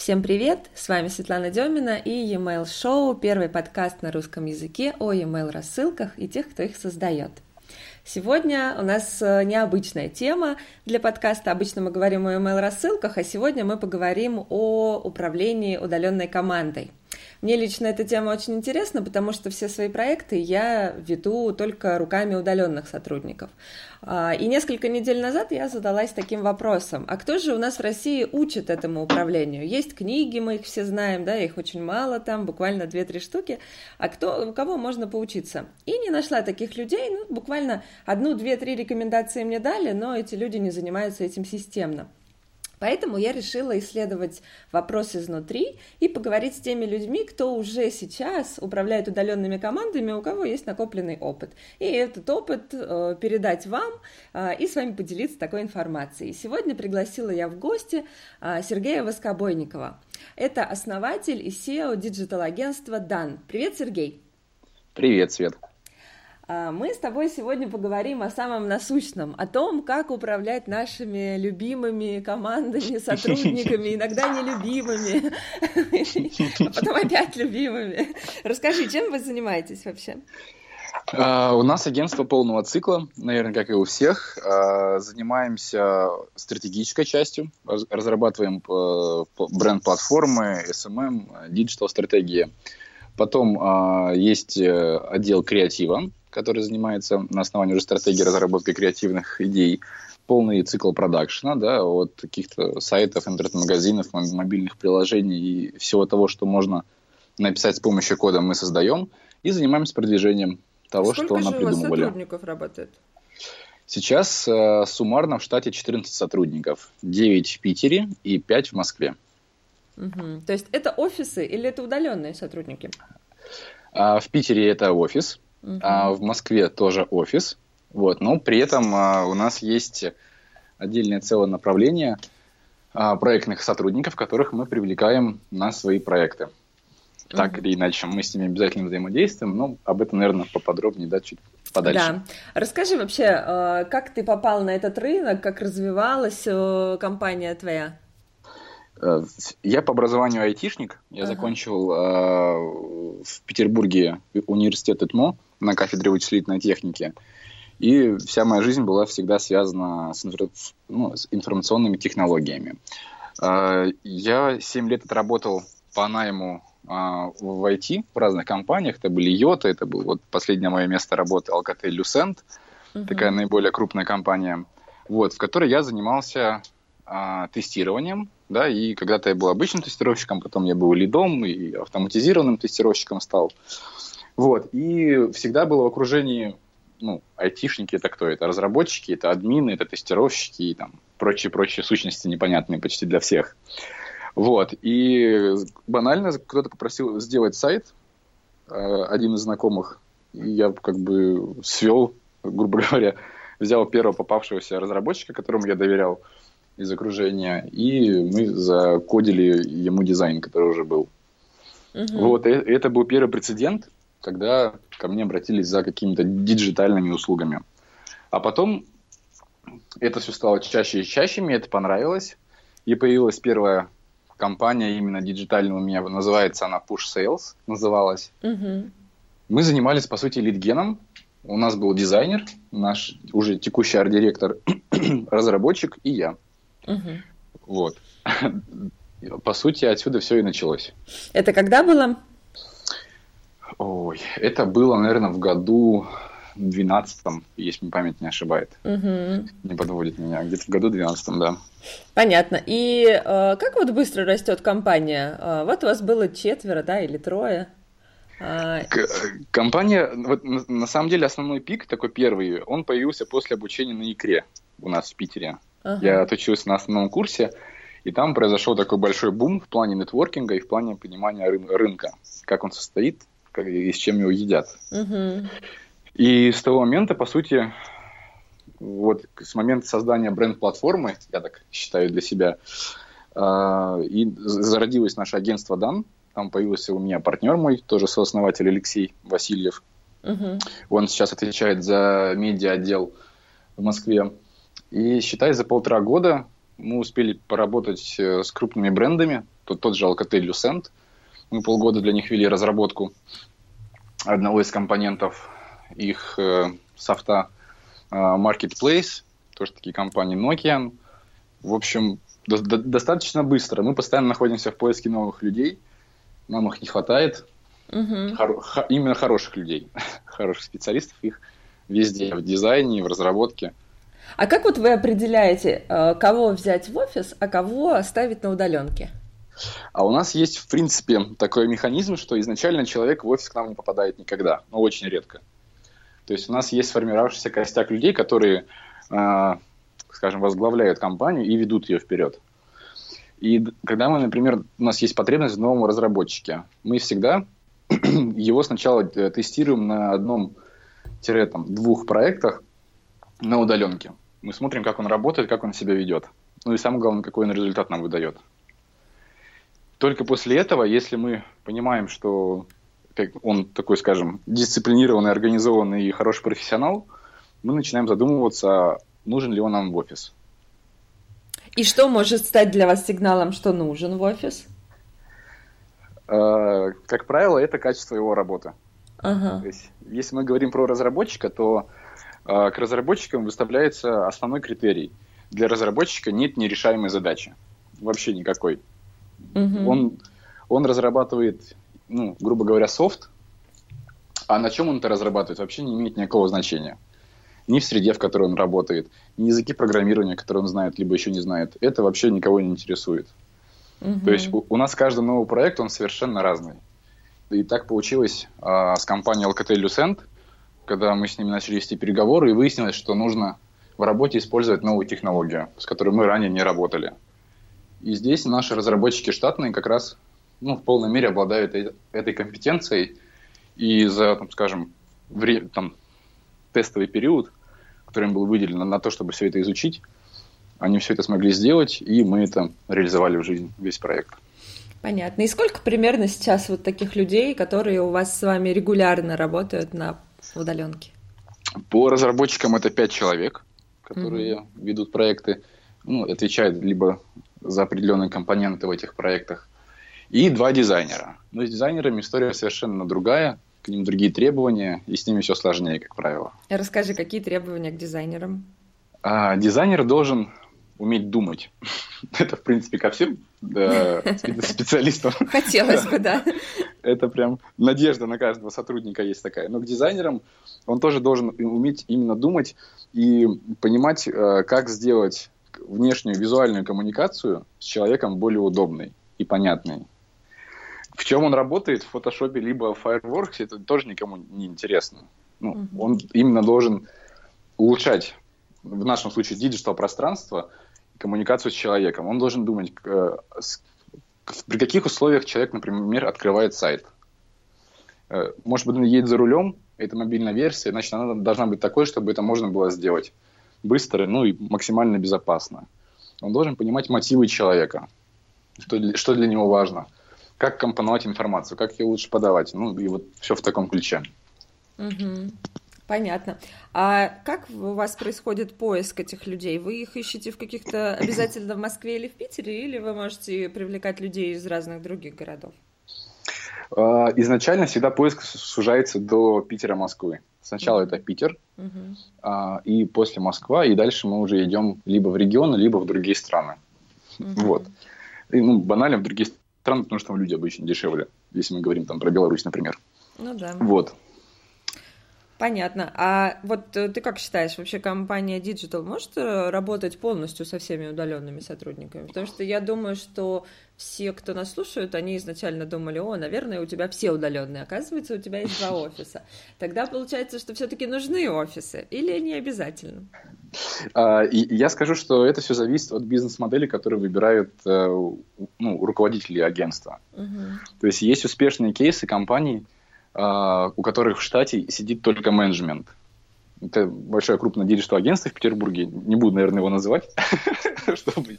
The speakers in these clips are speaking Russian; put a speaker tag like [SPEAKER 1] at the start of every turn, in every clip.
[SPEAKER 1] Всем привет! С вами Светлана Демина и e-mail шоу, первый подкаст на русском языке о e-mail рассылках и тех, кто их создает. Сегодня у нас э, необычная тема для подкаста. Обычно мы говорим о email рассылках, а сегодня мы поговорим о управлении удаленной командой. Мне лично эта тема очень интересна, потому что все свои проекты я веду только руками удаленных сотрудников. А, и несколько недель назад я задалась таким вопросом, а кто же у нас в России учит этому управлению? Есть книги, мы их все знаем, да, их очень мало там, буквально 2-3 штуки, а кто, у кого можно поучиться? И не нашла таких людей, ну, буквально одну, две, три рекомендации мне дали, но эти люди не занимаются этим системно. Поэтому я решила исследовать вопрос изнутри и поговорить с теми людьми, кто уже сейчас управляет удаленными командами, у кого есть накопленный опыт. И этот опыт э, передать вам э, и с вами поделиться такой информацией. Сегодня пригласила я в гости э, Сергея Воскобойникова. Это основатель и CEO digital-агентства DAN. Привет, Сергей!
[SPEAKER 2] Привет, Свет!
[SPEAKER 1] А, мы с тобой сегодня поговорим о самом насущном, о том, как управлять нашими любимыми командами, сотрудниками, иногда нелюбимыми, а потом опять любимыми. Расскажи, чем вы занимаетесь вообще?
[SPEAKER 2] Uh, у нас агентство полного цикла, наверное, как и у всех. Uh, занимаемся стратегической частью, разрабатываем uh, бренд-платформы, SMM, диджитал-стратегии. Потом есть э, отдел креатива, который занимается на основании уже стратегии разработки креативных идей, полный цикл продакшена, да, от каких-то сайтов, интернет-магазинов, мобильных приложений и всего того, что можно написать с помощью кода, мы создаем и занимаемся продвижением того,
[SPEAKER 1] Сколько
[SPEAKER 2] что нам придумывали. Сколько
[SPEAKER 1] сотрудников работает?
[SPEAKER 2] Сейчас э, суммарно в штате 14 сотрудников, 9 в Питере и 5 в Москве.
[SPEAKER 1] Угу. То есть это офисы или это удаленные сотрудники?
[SPEAKER 2] А, в Питере это офис, Угу. А в Москве тоже офис. Вот, но при этом а, у нас есть отдельное целое направление а, проектных сотрудников, которых мы привлекаем на свои проекты. Так угу. или иначе, мы с ними обязательно взаимодействуем, но об этом, наверное, поподробнее, да, чуть подальше.
[SPEAKER 1] Да. Расскажи вообще, а, как ты попал на этот рынок, как развивалась э, компания твоя?
[SPEAKER 2] Э, я по образованию айтишник. Я ага. закончил э, в Петербурге университет ИТМО на кафедре вычислительной техники. И вся моя жизнь была всегда связана с, инфор... ну, с информационными технологиями. Э, я 7 лет отработал по найму э, в IT в разных компаниях. Это были Йота, это был вот последнее мое место работы Alcatel Lucent, угу. такая наиболее крупная компания, вот, в которой я занимался э, тестированием да, и когда-то я был обычным тестировщиком, потом я был лидом и автоматизированным тестировщиком стал. Вот, и всегда было в окружении, ну, айтишники это кто? Это разработчики, это админы, это тестировщики и там прочие-прочие сущности непонятные почти для всех. Вот, и банально кто-то попросил сделать сайт, э, один из знакомых, и я как бы свел, грубо говоря, взял первого попавшегося разработчика, которому я доверял, из окружения, и мы закодили ему дизайн, который уже был. Угу. Вот, и это был первый прецедент, когда ко мне обратились за какими-то диджитальными услугами. А потом это все стало чаще и чаще, мне это понравилось, и появилась первая компания именно диджитальная у меня, называется она Push Sales, называлась. Угу. Мы занимались, по сути, лидгеном, у нас был дизайнер, наш уже текущий арт-директор, разработчик и я. Угу. Вот. По сути, отсюда все и началось.
[SPEAKER 1] Это когда было?
[SPEAKER 2] Ой, это было, наверное, в году 12 если мне память не ошибает. Угу. Не подводит меня. Где-то в году 12 да.
[SPEAKER 1] Понятно. И э, как вот быстро растет компания? Э, вот у вас было четверо, да, или трое?
[SPEAKER 2] А, компания, вот на, на самом деле основной пик, такой первый, он появился после обучения на икре у нас в Питере. Ага. Я отучился на основном курсе, и там произошел такой большой бум в плане нетворкинга и в плане понимания рын- рынка, как он состоит как, и с чем его едят. Угу. И с того момента, по сути, вот с момента создания бренд-платформы, я так считаю для себя, э, и зародилось наше агентство Дан. Там появился у меня партнер мой, тоже сооснователь Алексей Васильев. Угу. Он сейчас отвечает за медиа-отдел в Москве. И считай, за полтора года мы успели поработать э, с крупными брендами, тот, тот же Alcatel Lucent. Мы полгода для них вели разработку одного из компонентов их э, софта э, Marketplace, тоже такие компании Nokia. В общем, до, до, достаточно быстро. Мы постоянно находимся в поиске новых людей. Нам их не хватает. Угу. Хор, хо, именно хороших людей, хороших специалистов. Их везде, в дизайне, в разработке.
[SPEAKER 1] А как вот вы определяете, э, кого взять в офис, а кого оставить на удаленке?
[SPEAKER 2] А у нас есть, в принципе, такой механизм, что изначально человек в офис к нам не попадает никогда, но очень редко. То есть у нас есть сформировавшийся костяк людей, которые, э, скажем, возглавляют компанию и ведут ее вперед. И когда мы, например, у нас есть потребность в новом разработчике, мы всегда его сначала э, тестируем на одном-двух проектах на удаленке. Мы смотрим, как он работает, как он себя ведет. Ну и самое главное, какой он результат нам выдает. Только после этого, если мы понимаем, что он такой, скажем, дисциплинированный, организованный и хороший профессионал, мы начинаем задумываться, нужен ли он нам в офис.
[SPEAKER 1] И что может стать для вас сигналом, что нужен в офис?
[SPEAKER 2] Э, как правило, это качество его работы. Ага. То есть, если мы говорим про разработчика, то э, к разработчикам выставляется основной критерий. Для разработчика нет нерешаемой задачи. Вообще никакой. Угу. Он, он разрабатывает, ну, грубо говоря, софт, а на чем он это разрабатывает, вообще не имеет никакого значения. Ни в среде, в которой он работает, ни языки программирования, которые он знает, либо еще не знает. Это вообще никого не интересует. Угу. То есть у, у нас каждый новый проект, он совершенно разный. И так получилось а, с компанией Alcatel-Lucent, когда мы с ними начали вести переговоры, и выяснилось, что нужно в работе использовать новую технологию, с которой мы ранее не работали. И здесь наши разработчики штатные как раз ну, в полной мере обладают этой компетенцией. И за, там, скажем, вре- там, тестовый период, который им был выделен на, на то, чтобы все это изучить, они все это смогли сделать, и мы это реализовали в жизнь, весь проект.
[SPEAKER 1] Понятно. И сколько примерно сейчас вот таких людей, которые у вас с вами регулярно работают на удаленке?
[SPEAKER 2] По разработчикам это пять человек, которые mm-hmm. ведут проекты, ну, отвечают либо за определенные компоненты в этих проектах, и два дизайнера. Но с дизайнерами история совершенно другая, к ним другие требования, и с ними все сложнее, как правило.
[SPEAKER 1] Расскажи, какие требования к дизайнерам?
[SPEAKER 2] А, дизайнер должен уметь думать. Это, в принципе, ко всем да, специалистам.
[SPEAKER 1] Хотелось бы, да.
[SPEAKER 2] Это прям надежда на каждого сотрудника есть такая. Но к дизайнерам он тоже должен уметь именно думать и понимать, э, как сделать внешнюю визуальную коммуникацию с человеком более удобной и понятной. В чем он работает, в фотошопе либо в Fireworks, это тоже никому не интересно. Ну, угу. Он именно должен улучшать, в нашем случае, digital пространство, коммуникацию с человеком. Он должен думать, э, с, при каких условиях человек, например, открывает сайт. Э, может быть, он едет за рулем, это мобильная версия, значит, она должна быть такой, чтобы это можно было сделать быстро, ну и максимально безопасно. Он должен понимать мотивы человека, что для, что для него важно, как компоновать информацию, как ее лучше подавать, ну и вот все в таком ключе.
[SPEAKER 1] Угу. Понятно. А как у вас происходит поиск этих людей? Вы их ищете в каких-то обязательно в Москве или в Питере, или вы можете привлекать людей из разных других городов?
[SPEAKER 2] А, изначально всегда поиск сужается до Питера, Москвы. Сначала mm-hmm. это Питер, mm-hmm. а, и после Москва, и дальше мы уже идем либо в регионы, либо в другие страны. Mm-hmm. Вот. И, ну, банально в другие страны, потому что там люди обычно дешевле, если мы говорим там про Беларусь, например.
[SPEAKER 1] Ну да.
[SPEAKER 2] Вот.
[SPEAKER 1] Понятно. А вот э, ты как считаешь, вообще компания Digital может э, работать полностью со всеми удаленными сотрудниками? Потому что я думаю, что все, кто нас слушают, они изначально думали, о, наверное, у тебя все удаленные. Оказывается, у тебя есть два офиса. Тогда получается, что все-таки нужны офисы или не обязательно?
[SPEAKER 2] А, я скажу, что это все зависит от бизнес-модели, которые выбирают э, ну, руководители агентства. Угу. То есть есть успешные кейсы компаний, у которых в штате сидит только менеджмент. Это большое крупное digital агентство в Петербурге. Не буду, наверное, его называть, чтобы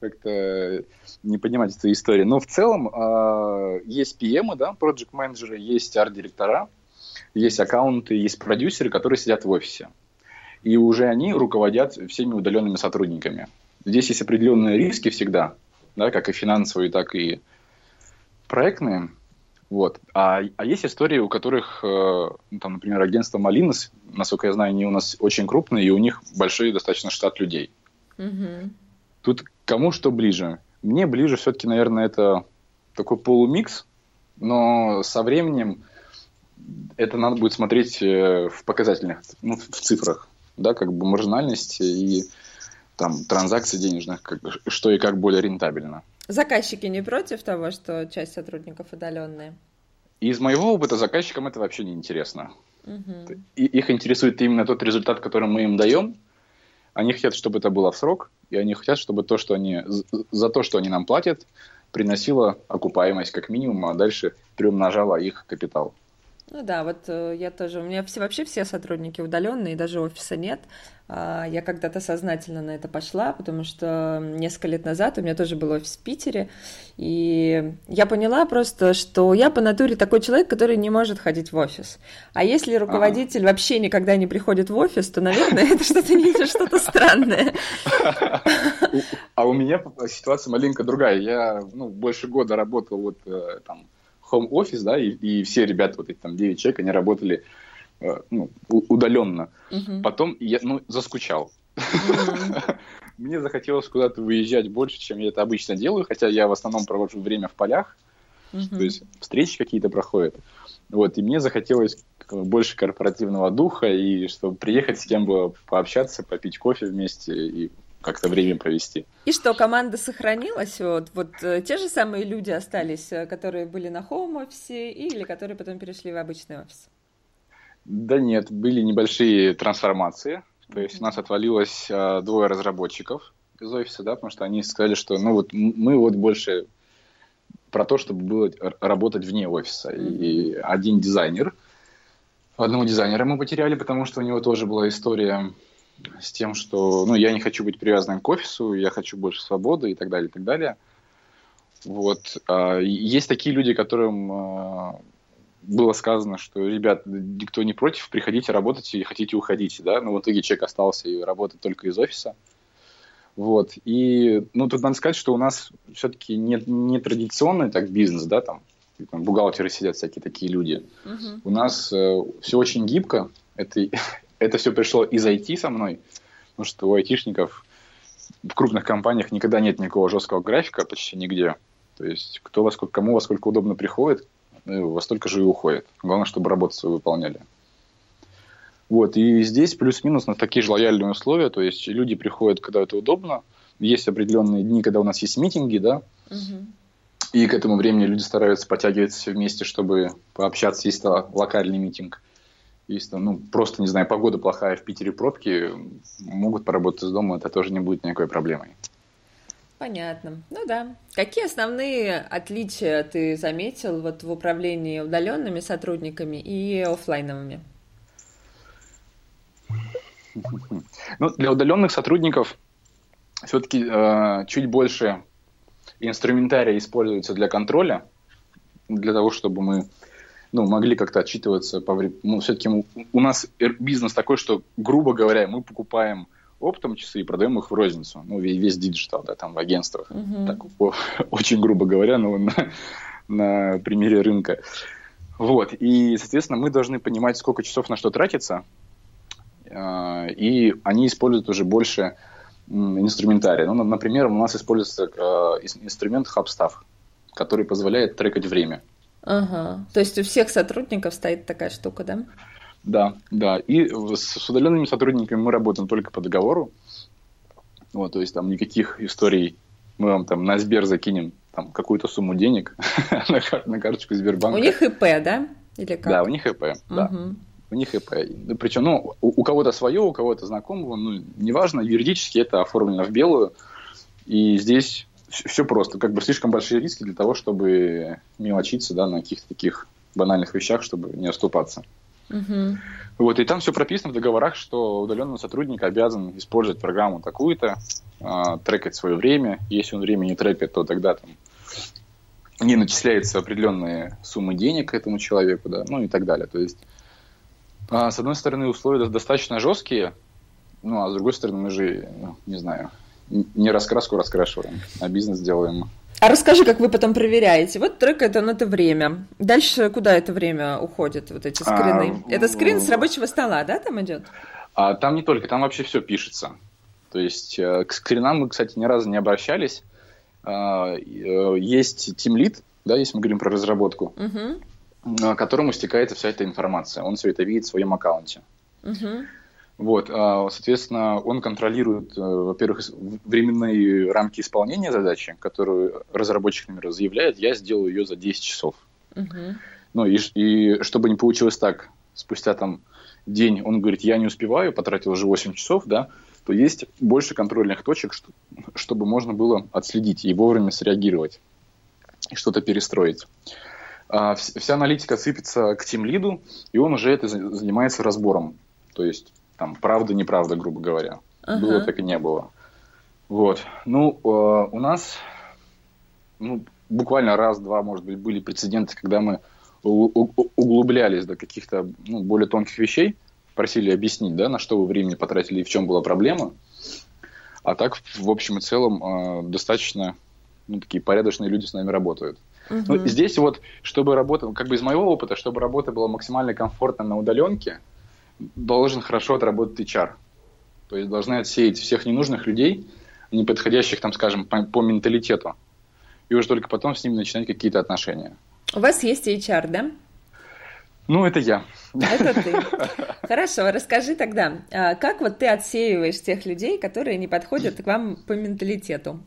[SPEAKER 2] как-то не поднимать эту историю. Но в целом э, есть PM, да, project менеджеры есть арт-директора, есть аккаунты, есть продюсеры, которые сидят в офисе. И уже они руководят всеми удаленными сотрудниками. Здесь есть определенные риски всегда, да, как и финансовые, так и проектные. Вот. А, а есть истории, у которых, э, ну, там, например, агентство Малинос, насколько я знаю, они у нас очень крупные, и у них большой достаточно штат людей. Угу. Тут кому что ближе? Мне ближе все-таки, наверное, это такой полумикс, но со временем это надо будет смотреть э, в показательных, ну, в цифрах, да, как бы маржинальность и там транзакции денежных, как, что и как более рентабельно.
[SPEAKER 1] Заказчики не против того, что часть сотрудников удаленные?
[SPEAKER 2] Из моего опыта заказчикам это вообще не интересно. Угу. И, их интересует именно тот результат, который мы им даем. Они хотят, чтобы это было в срок, и они хотят, чтобы то, что они за то, что они нам платят, приносило окупаемость как минимум, а дальше приумножало их капитал.
[SPEAKER 1] Ну да, вот э, я тоже, у меня все, вообще все сотрудники удаленные, даже офиса нет. А, я когда-то сознательно на это пошла, потому что несколько лет назад у меня тоже был офис в Питере, и я поняла просто, что я по натуре такой человек, который не может ходить в офис. А если руководитель ага. вообще никогда не приходит в офис, то, наверное, это что-то не что-то странное.
[SPEAKER 2] А у меня ситуация маленько другая. Я ну, больше года работал вот э, там home office, да, и, и все ребята, вот эти там 9 человек, они работали э, ну, удаленно. Uh-huh. Потом я, ну, заскучал. Uh-huh. Мне захотелось куда-то выезжать больше, чем я это обычно делаю, хотя я в основном провожу время в полях, uh-huh. то есть встречи какие-то проходят. Вот, и мне захотелось больше корпоративного духа, и чтобы приехать с кем бы пообщаться, попить кофе вместе и как-то время провести.
[SPEAKER 1] И что, команда сохранилась? Вот, вот э, те же самые люди остались, э, которые были на хоум-офисе или которые потом перешли в обычный офис?
[SPEAKER 2] Да нет, были небольшие трансформации. То есть у нас отвалилось а, двое разработчиков из офиса, да, потому что они сказали, что ну вот мы вот больше про то, чтобы было работать вне офиса. И один дизайнер, одного дизайнера мы потеряли, потому что у него тоже была история с тем, что ну, я не хочу быть привязанным к офису, я хочу больше свободы и так далее, и так далее. Вот. А, есть такие люди, которым а, было сказано, что, ребят, никто не против, приходите работать и хотите уходить, да, но в итоге человек остался и работает только из офиса. Вот. И, ну, тут надо сказать, что у нас все-таки не, не традиционный так бизнес, да, там, там бухгалтеры сидят всякие такие люди. Uh-huh. У нас э, все очень гибко. Это, это все пришло из IT со мной, потому что у айтишников в крупных компаниях никогда нет никакого жесткого графика почти нигде. То есть кто во сколько, кому во сколько удобно приходит, ну, во столько же и уходит. Главное, чтобы работу свою выполняли. Вот, и здесь плюс-минус на такие же лояльные условия, то есть люди приходят, когда это удобно, есть определенные дни, когда у нас есть митинги, да, угу. и к этому времени люди стараются подтягиваться все вместе, чтобы пообщаться, есть локальный митинг. Если ну, просто, не знаю, погода плохая, в Питере пробки, могут поработать из дома, это тоже не будет никакой проблемой.
[SPEAKER 1] Понятно. Ну да. Какие основные отличия ты заметил вот в управлении удаленными сотрудниками и офлайновыми?
[SPEAKER 2] Ну, для удаленных сотрудников все-таки э, чуть больше инструментария используется для контроля, для того, чтобы мы ну, могли как-то отчитываться по времени. Ну, все-таки у нас бизнес такой, что, грубо говоря, мы покупаем оптом часы и продаем их в розницу. Ну, весь, digital, да, там в агентствах. Uh-huh. Так, очень грубо говоря, но на, на примере рынка. Вот. И, соответственно, мы должны понимать, сколько часов на что тратится. А, и они используют уже больше инструментария. Ну, например, у нас используется а, инструмент Hubstaff, который позволяет трекать время.
[SPEAKER 1] Ага. То есть у всех сотрудников стоит такая штука, да?
[SPEAKER 2] Да, да. И с удаленными сотрудниками мы работаем только по договору. Вот, то есть там никаких историй мы вам там на Сбер закинем там какую-то сумму денег на, на карточку Сбербанка.
[SPEAKER 1] У них ИП, да? Или как?
[SPEAKER 2] Да, у них ИП, да. Угу. У них ИП. Причем, ну, у, у кого-то свое, у кого-то знакомого, ну, неважно, юридически это оформлено в белую. И здесь все просто, как бы слишком большие риски для того, чтобы мелочиться, да, на каких-то таких банальных вещах, чтобы не оступаться. Угу. Вот, и там все прописано в договорах, что удаленный сотрудник обязан использовать программу такую-то, э, трекать свое время. Если он время не трекает, то тогда там не начисляется определенные суммы денег этому человеку, да, ну и так далее. То есть, э, с одной стороны, условия достаточно жесткие, ну а с другой стороны, мы же, ну, не знаю, не раскраску раскрашиваем, а бизнес делаем.
[SPEAKER 1] А расскажи, как вы потом проверяете. Вот трекает он это время. Дальше куда это время уходит, вот эти скрины? А, это скрин с рабочего стола, да, там идет?
[SPEAKER 2] А, там не только, там вообще все пишется. То есть э, к скринам мы, кстати, ни разу не обращались. А, э, есть Team Lead, да, если мы говорим про разработку, угу. которому стекается вся эта информация. Он все это видит в своем аккаунте. Угу. Вот, а, соответственно, он контролирует, э, во-первых, временные рамки исполнения задачи, которую разработчик, например, заявляет, я сделаю ее за 10 часов. Угу. Ну и, и чтобы не получилось так, спустя там день он говорит, я не успеваю, потратил уже 8 часов, да, то есть больше контрольных точек, что, чтобы можно было отследить и вовремя среагировать, и что-то перестроить. А, вся аналитика сыпется к тимлиду, и он уже это занимается разбором. То есть, там, правда, неправда, грубо говоря. Ага. Было так и не было. Вот. Ну, э, у нас ну, буквально раз-два, может быть, были прецеденты, когда мы углублялись до каких-то ну, более тонких вещей, просили объяснить, да, на что вы времени потратили и в чем была проблема. А так, в общем и целом, э, достаточно ну, такие порядочные люди с нами работают. Угу. Ну, здесь вот, чтобы работа, как бы из моего опыта, чтобы работа была максимально комфортна на удаленке, должен хорошо отработать HR. То есть должны отсеять всех ненужных людей, неподходящих, там, скажем, по, по менталитету. И уже только потом с ними начинать какие-то отношения.
[SPEAKER 1] У вас есть HR, да?
[SPEAKER 2] Ну, это я.
[SPEAKER 1] Это ты. Хорошо, расскажи тогда, а как вот ты отсеиваешь тех людей, которые не подходят к вам по менталитету?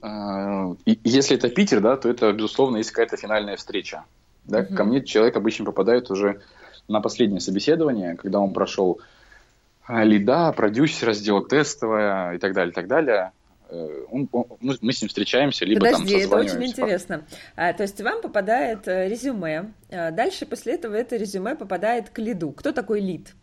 [SPEAKER 2] А, если это Питер, да, то это, безусловно, есть какая-то финальная встреча. Да? Угу. Ко мне человек обычно попадает уже на последнее собеседование, когда он прошел а, лида, продюсера, сделал тестовое и так далее, и так далее. Э, он, он, мы с ним встречаемся, либо
[SPEAKER 1] Подожди,
[SPEAKER 2] там
[SPEAKER 1] это очень интересно. А, то есть вам попадает э, резюме, а дальше после этого это резюме попадает к лиду. Кто такой лид?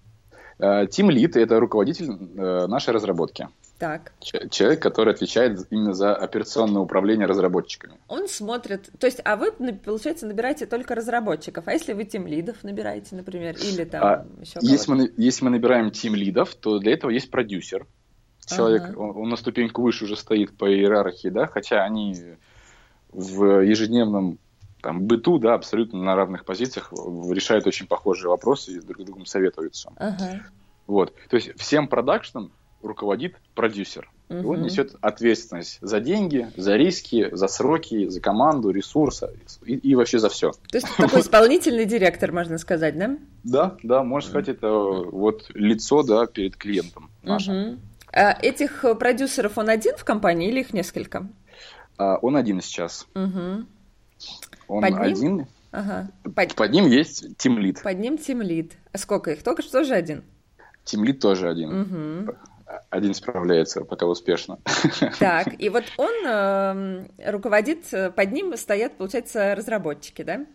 [SPEAKER 2] Тим лид – это руководитель э, нашей разработки.
[SPEAKER 1] Так.
[SPEAKER 2] Человек, который отвечает именно за операционное управление разработчиками.
[SPEAKER 1] Он смотрит, то есть, а вы, получается, набираете только разработчиков, а если вы тим лидов набираете, например, или там а еще
[SPEAKER 2] если мы, если мы набираем тим лидов, то для этого есть продюсер. Человек, ага. он, он на ступеньку выше уже стоит по иерархии, да, хотя они в ежедневном там, быту, да, абсолютно на равных позициях решают очень похожие вопросы и друг с другом советуются. Ага. Вот. То есть всем продакшном руководит продюсер. Угу. И он несет ответственность за деньги, за риски, за сроки, за команду, ресурсы и, и вообще за все.
[SPEAKER 1] То есть такой исполнительный директор, можно сказать, да?
[SPEAKER 2] Да, да, можно сказать, это вот лицо, да, перед клиентом нашим.
[SPEAKER 1] Этих продюсеров он один в компании или их несколько?
[SPEAKER 2] А, он один сейчас. Он Под ним? один. Ага. Под... Под ним есть тимлит.
[SPEAKER 1] Под ним тимлит. А сколько их? Только что же один?
[SPEAKER 2] Тимлит тоже один. Угу один справляется пока успешно.
[SPEAKER 1] Так, и вот он эм, э, руководит, под ним стоят, получается, разработчики, да?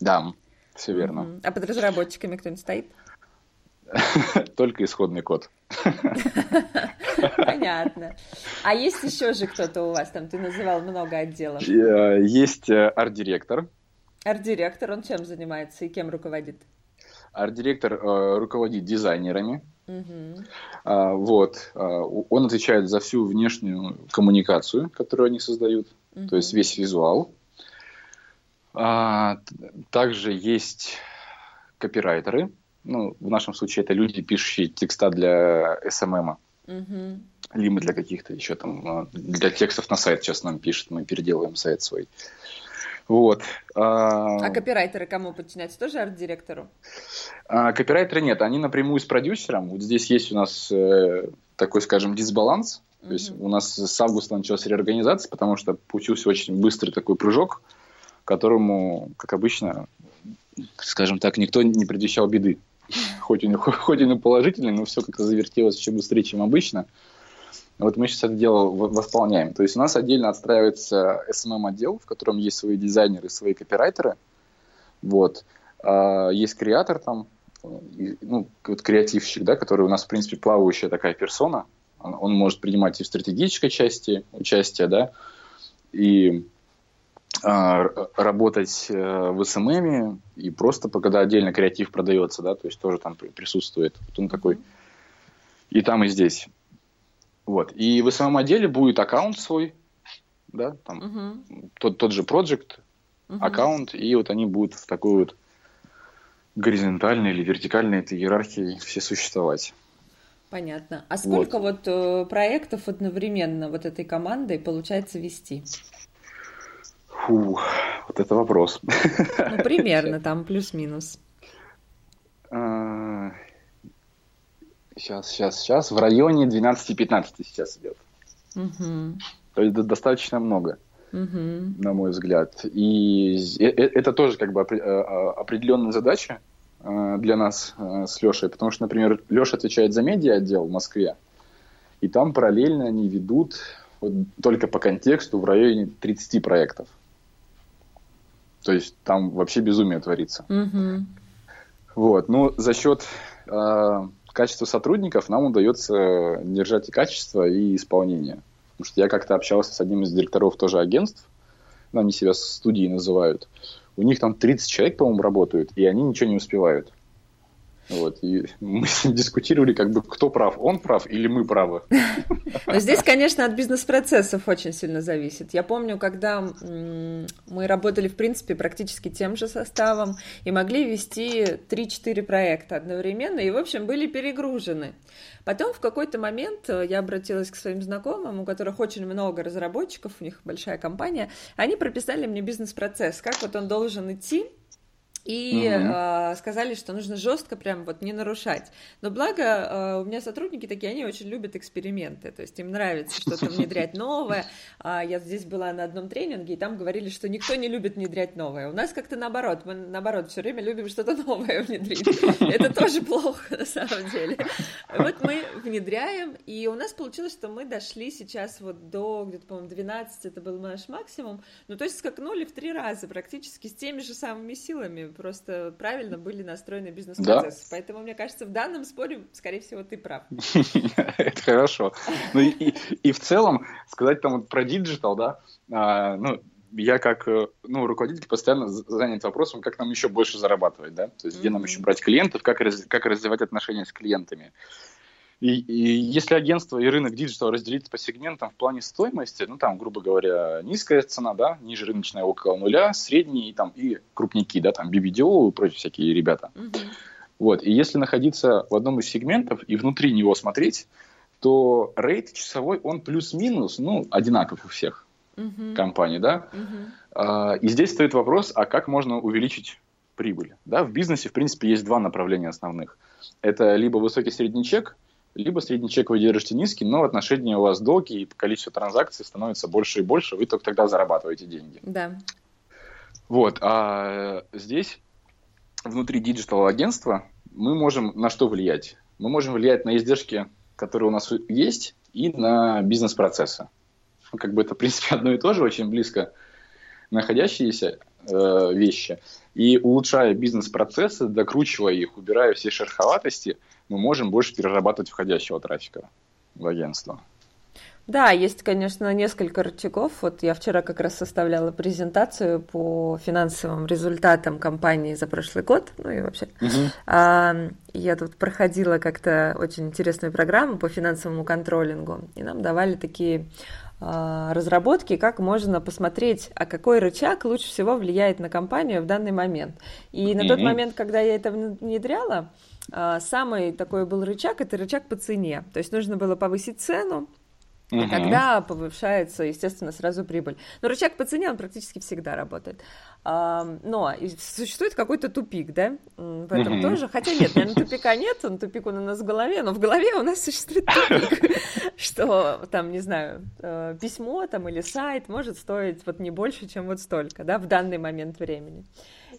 [SPEAKER 2] Да, все верно.
[SPEAKER 1] Угу. А под разработчиками кто-нибудь стоит?
[SPEAKER 2] Только исходный код.
[SPEAKER 1] Понятно. А есть еще же кто-то у вас там? Ты называл много отделов.
[SPEAKER 2] Есть э, арт-директор.
[SPEAKER 1] Арт-директор, он чем занимается и кем руководит?
[SPEAKER 2] Арт-директор э, руководит дизайнерами. А, вот. А, он отвечает за всю внешнюю коммуникацию, которую они создают, угу. то есть весь визуал. А, также есть копирайтеры. Ну, в нашем случае это люди, пишущие текста для SMM. Угу. Либо для каких-то еще там, для текстов на сайт сейчас нам пишет, мы переделываем сайт свой. Uh, вот.
[SPEAKER 1] А, а копирайтеры кому подчиняются? Тоже арт-директору?
[SPEAKER 2] А, копирайтеры нет, они напрямую с продюсером. Вот здесь есть у нас э, такой, скажем, дисбаланс. То есть у нас с августа началась реорганизация, потому что получился очень быстрый такой прыжок, которому, как обычно, скажем так, никто не предвещал беды. Хоть он, хоть он и положительный, но все как-то завертелось еще быстрее, чем обычно. Вот мы сейчас это дело восполняем. То есть у нас отдельно отстраивается SMM-отдел, в котором есть свои дизайнеры, свои копирайтеры. Вот. А, есть креатор там, ну, вот креативщик, да, который у нас, в принципе, плавающая такая персона. Он, он может принимать и в стратегической части участие, да, и а, работать э, в SMM, и просто когда отдельно креатив продается, да, то есть тоже там присутствует. Вот он такой и там, и здесь. Вот. И в самом отделе будет аккаунт свой, да, там угу. тот, тот же project, угу. аккаунт, и вот они будут в такой вот горизонтальной или вертикальной этой иерархии все существовать.
[SPEAKER 1] Понятно. А сколько вот, вот э, проектов одновременно вот этой командой получается вести?
[SPEAKER 2] Фу, вот это вопрос.
[SPEAKER 1] Ну, примерно, там плюс-минус.
[SPEAKER 2] Сейчас, сейчас, сейчас. В районе 12-15 сейчас идет. Угу. То есть достаточно много, угу. на мой взгляд. И э, э, это тоже как бы э, определенная задача для нас с Лешей, потому что, например, Леша отвечает за медиа отдел в Москве, и там параллельно они ведут вот, только по контексту в районе 30 проектов. То есть там вообще безумие творится. Угу. Вот, ну за счет качества сотрудников нам удается держать и качество, и исполнение. Потому что я как-то общался с одним из директоров тоже агентств, ну, они себя студией называют. У них там 30 человек, по-моему, работают, и они ничего не успевают. Вот, и мы с ним дискутировали, как бы, кто прав, он прав или мы правы.
[SPEAKER 1] Но здесь, конечно, от бизнес-процессов очень сильно зависит. Я помню, когда мы работали, в принципе, практически тем же составом и могли вести 3-4 проекта одновременно, и, в общем, были перегружены. Потом в какой-то момент э, я обратилась к своим знакомым, у которых очень много разработчиков, у них большая компания, они прописали мне бизнес-процесс, как вот он должен идти, и угу. э, сказали, что нужно жестко прям вот не нарушать. Но благо э, у меня сотрудники такие, они очень любят эксперименты, то есть им нравится что-то внедрять новое. А я здесь была на одном тренинге, и там говорили, что никто не любит внедрять новое. У нас как-то наоборот, мы наоборот все время любим что-то новое внедрить. Это тоже плохо на самом деле. Вот мы внедряем, и у нас получилось, что мы дошли сейчас вот до где-то, по-моему, 12, это был наш максимум, ну то есть скакнули в три раза практически с теми же самыми силами просто правильно были настроены бизнес-процессы. Да? Поэтому, мне кажется, в данном споре, скорее всего, ты прав.
[SPEAKER 2] Это хорошо. Ну и, в целом, сказать там про digital, да, а, ну, я как э, ну, руководитель постоянно занят вопросом, как нам еще больше зарабатывать, да, то есть где нам еще брать клиентов, как, раз, как развивать отношения с клиентами. И, и если агентство и рынок digital разделить по сегментам в плане стоимости, ну там, грубо говоря, низкая цена, да, ниже рыночная около нуля, средний там и крупники, да, там BBDO и прочие всякие ребята. Mm-hmm. Вот, и если находиться в одном из сегментов и внутри него смотреть, то rate часовой, он плюс-минус, ну, одинаков у всех mm-hmm. компаний, да. А, и здесь стоит вопрос, а как можно увеличить прибыль, да? В бизнесе, в принципе, есть два направления основных. Это либо высокий средний чек, либо средний чек вы держите низкий, но отношения у вас долгие и количество транзакций становится больше и больше, вы только тогда зарабатываете деньги.
[SPEAKER 1] Да.
[SPEAKER 2] Вот, а здесь внутри digital-агентства мы можем на что влиять? Мы можем влиять на издержки, которые у нас есть, и на бизнес-процессы. Ну, как бы это, в принципе, одно и то же, очень близко находящиеся э, вещи. И улучшая бизнес-процессы, докручивая их, убирая все шероховатости – мы можем больше перерабатывать входящего трафика в агентство.
[SPEAKER 1] Да, есть, конечно, несколько рычагов. Вот я вчера как раз составляла презентацию по финансовым результатам компании за прошлый год, ну и вообще. Угу. А, я тут проходила как-то очень интересную программу по финансовому контролингу, и нам давали такие разработки, как можно посмотреть, а какой рычаг лучше всего влияет на компанию в данный момент. И на тот момент, когда я это внедряла, а, самый такой был рычаг, это рычаг по цене. То есть нужно было повысить цену, и uh тогда повышается, естественно, сразу прибыль. Но рычаг по цене, он практически всегда работает. Но существует какой-то тупик, да, в этом uh тоже. Хотя нет, наверное, тупика нет, он тупик он у нас в голове, но в голове у нас существует тупик, что там, не знаю, э, письмо там или сайт может стоить вот не больше, чем вот столько, да, в данный момент времени.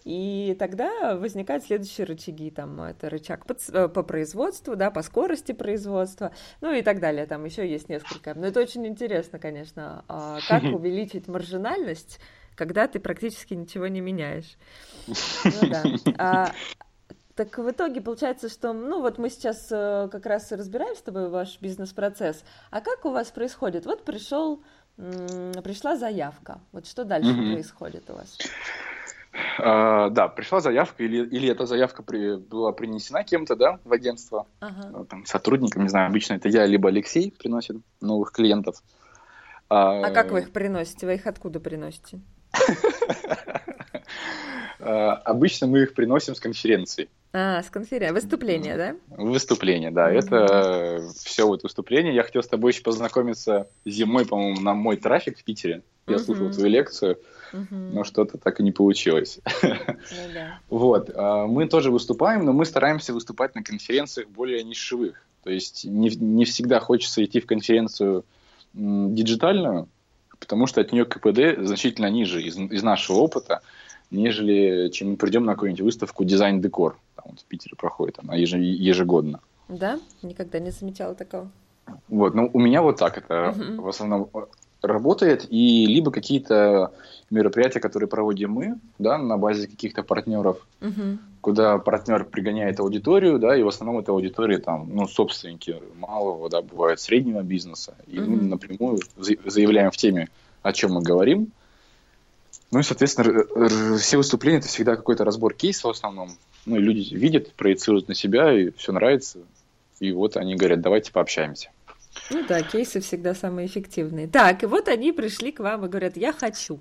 [SPEAKER 1] И тогда возникают следующие рычаги, там, это рычаг по, э, по производству, да, по скорости производства, ну и так далее, там еще есть несколько. Но это очень интересно, конечно, а как увеличить маржинальность, когда ты практически ничего не меняешь. Ну да. А, так в итоге получается, что, ну вот мы сейчас э, как раз разбираем с тобой ваш бизнес-процесс. А как у вас происходит? Вот пришел, пришла заявка. Вот что дальше происходит у вас?
[SPEAKER 2] А, да, пришла заявка, или, или эта заявка при, была принесена кем-то, да, в агентство, ага. Ну, там, сотрудникам, не знаю, обычно это я, либо Алексей приносит новых клиентов.
[SPEAKER 1] А, а как вы их приносите? Вы их откуда приносите?
[SPEAKER 2] А, обычно мы их приносим с конференции.
[SPEAKER 1] А, с конференции. Выступление, да?
[SPEAKER 2] Выступление, да. Mm-hmm. Это все вот выступление. Я хотел с тобой еще познакомиться зимой, по-моему, на мой трафик в Питере. Я mm-hmm. слушал твою лекцию, но что-то так и не получилось. Ну, да. Вот. А, мы тоже выступаем, но мы стараемся выступать на конференциях более нишевых. То есть не, не всегда хочется идти в конференцию диджитальную, потому что от нее КПД значительно ниже из, из нашего опыта, нежели чем мы придем на какую-нибудь выставку дизайн-декор. Там вот в Питере проходит она ежегодно.
[SPEAKER 1] Да? Никогда не замечала такого.
[SPEAKER 2] Вот, ну у меня вот так это угу. в основном работает, и либо какие-то мероприятия, которые проводим мы, да, на базе каких-то партнеров, угу. куда партнер пригоняет аудиторию, да, и в основном это аудитория там, ну, собственники малого, да, бывает среднего бизнеса, и угу. мы напрямую заявляем в теме, о чем мы говорим. Ну и, соответственно, все выступления это всегда какой-то разбор кейса в основном. Ну и люди видят, проецируют на себя, и все нравится. И вот они говорят, давайте пообщаемся.
[SPEAKER 1] Ну да, кейсы всегда самые эффективные. Так, и вот они пришли к вам и говорят, я хочу.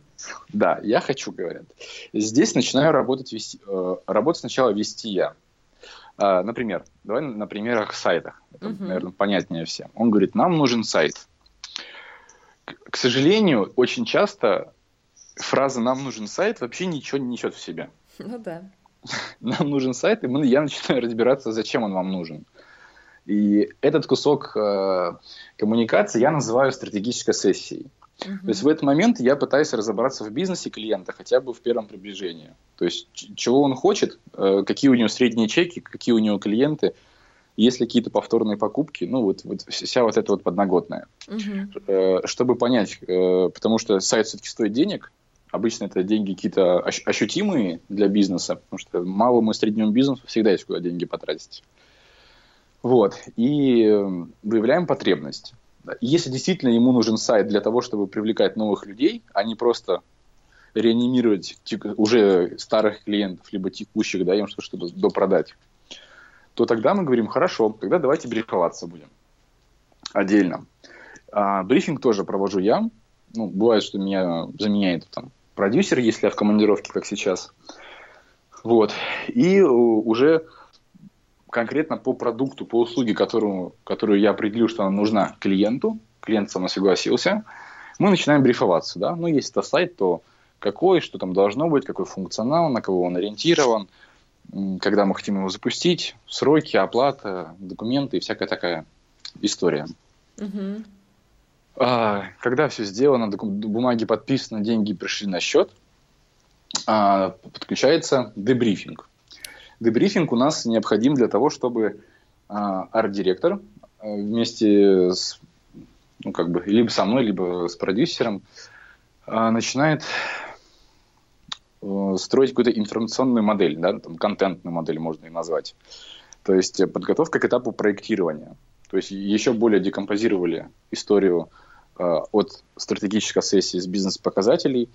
[SPEAKER 2] Да, я хочу, говорят. Здесь начинаю работать, вести, э, работать сначала вести я. Э, например, давай на примерах сайтах. Это, угу. наверное, понятнее всем. Он говорит, нам нужен сайт. К, к сожалению, очень часто фраза «нам нужен сайт» вообще ничего не несет в себе.
[SPEAKER 1] Ну да.
[SPEAKER 2] Нам нужен сайт, и мы, я начинаю разбираться, зачем он вам нужен. И этот кусок э, коммуникации я называю стратегической сессией. Uh-huh. То есть в этот момент я пытаюсь разобраться в бизнесе клиента хотя бы в первом приближении. То есть чего он хочет, э, какие у него средние чеки, какие у него клиенты, есть ли какие-то повторные покупки, ну вот, вот вся вот эта вот подноготная. Uh-huh. Э, чтобы понять, э, потому что сайт все-таки стоит денег, обычно это деньги какие-то ощутимые для бизнеса, потому что малому и среднему бизнесу всегда есть куда деньги потратить. Вот. И эм, выявляем потребность. Если действительно ему нужен сайт для того, чтобы привлекать новых людей, а не просто реанимировать уже старых клиентов, либо текущих, да, им что-то допродать, то тогда мы говорим, хорошо, тогда давайте брифоваться будем отдельно. А, брифинг тоже провожу я. Ну, бывает, что меня заменяет там продюсер, если я в командировке, как сейчас. Вот. И уже конкретно по продукту, по услуге, которую, которую я определю, что она нужна клиенту, клиент со мной согласился, мы начинаем брифоваться. Да? Ну, если это сайт, то какой, что там должно быть, какой функционал, на кого он ориентирован, когда мы хотим его запустить, сроки, оплата, документы и всякая такая история. Угу. А, когда все сделано, бумаги подписаны, деньги пришли на счет, а, подключается дебрифинг. Дебрифинг у нас необходим для того, чтобы а, арт-директор а, вместе с, ну, как бы, либо со мной, либо с продюсером а, начинает строить какую-то информационную модель, да, там, контентную модель можно и назвать. То есть подготовка к этапу проектирования. То есть еще более декомпозировали историю э, от стратегической сессии с бизнес-показателей,